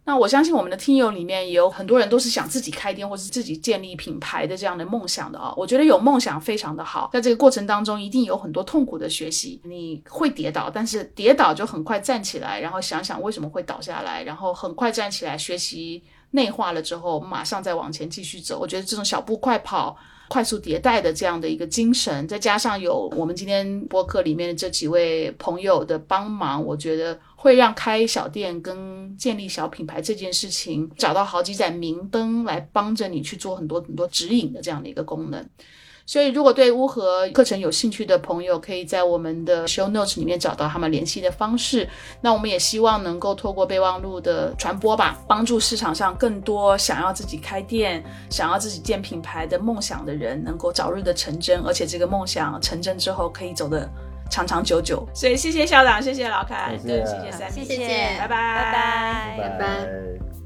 那我相信我们的听友里面也有很多人都是想自己开店或是自己建立品牌的这样的梦想的啊、我觉得有梦想非常的好，在这个过程当中一定有很多痛苦的学习，你会跌倒，但是跌倒就很快站起来，然后想想为什么会倒下来，然后很快站起来学习内化了之后，马上再往前继续走。我觉得这种小步快跑。快速迭代的这样的一个精神，再加上有我们今天播客里面的这几位朋友的帮忙，我觉得会让开小店跟建立小品牌这件事情找到好几盏明灯来帮着你去做很多很多指引的这样的一个功能。所以，如果对乌合课程有兴趣的朋友，可以在我们的 show notes 里面找到他们联系的方式。那我们也希望能够透过备忘录的传播吧，帮助市场上更多想要自己开店、想要自己建品牌的梦想的人，能够早日的成真，而且这个梦想成真之后可以走得长长久久。所以，谢谢校长，谢谢老凯，谢谢。对，谢谢三米，谢谢。拜拜，拜。拜拜。拜拜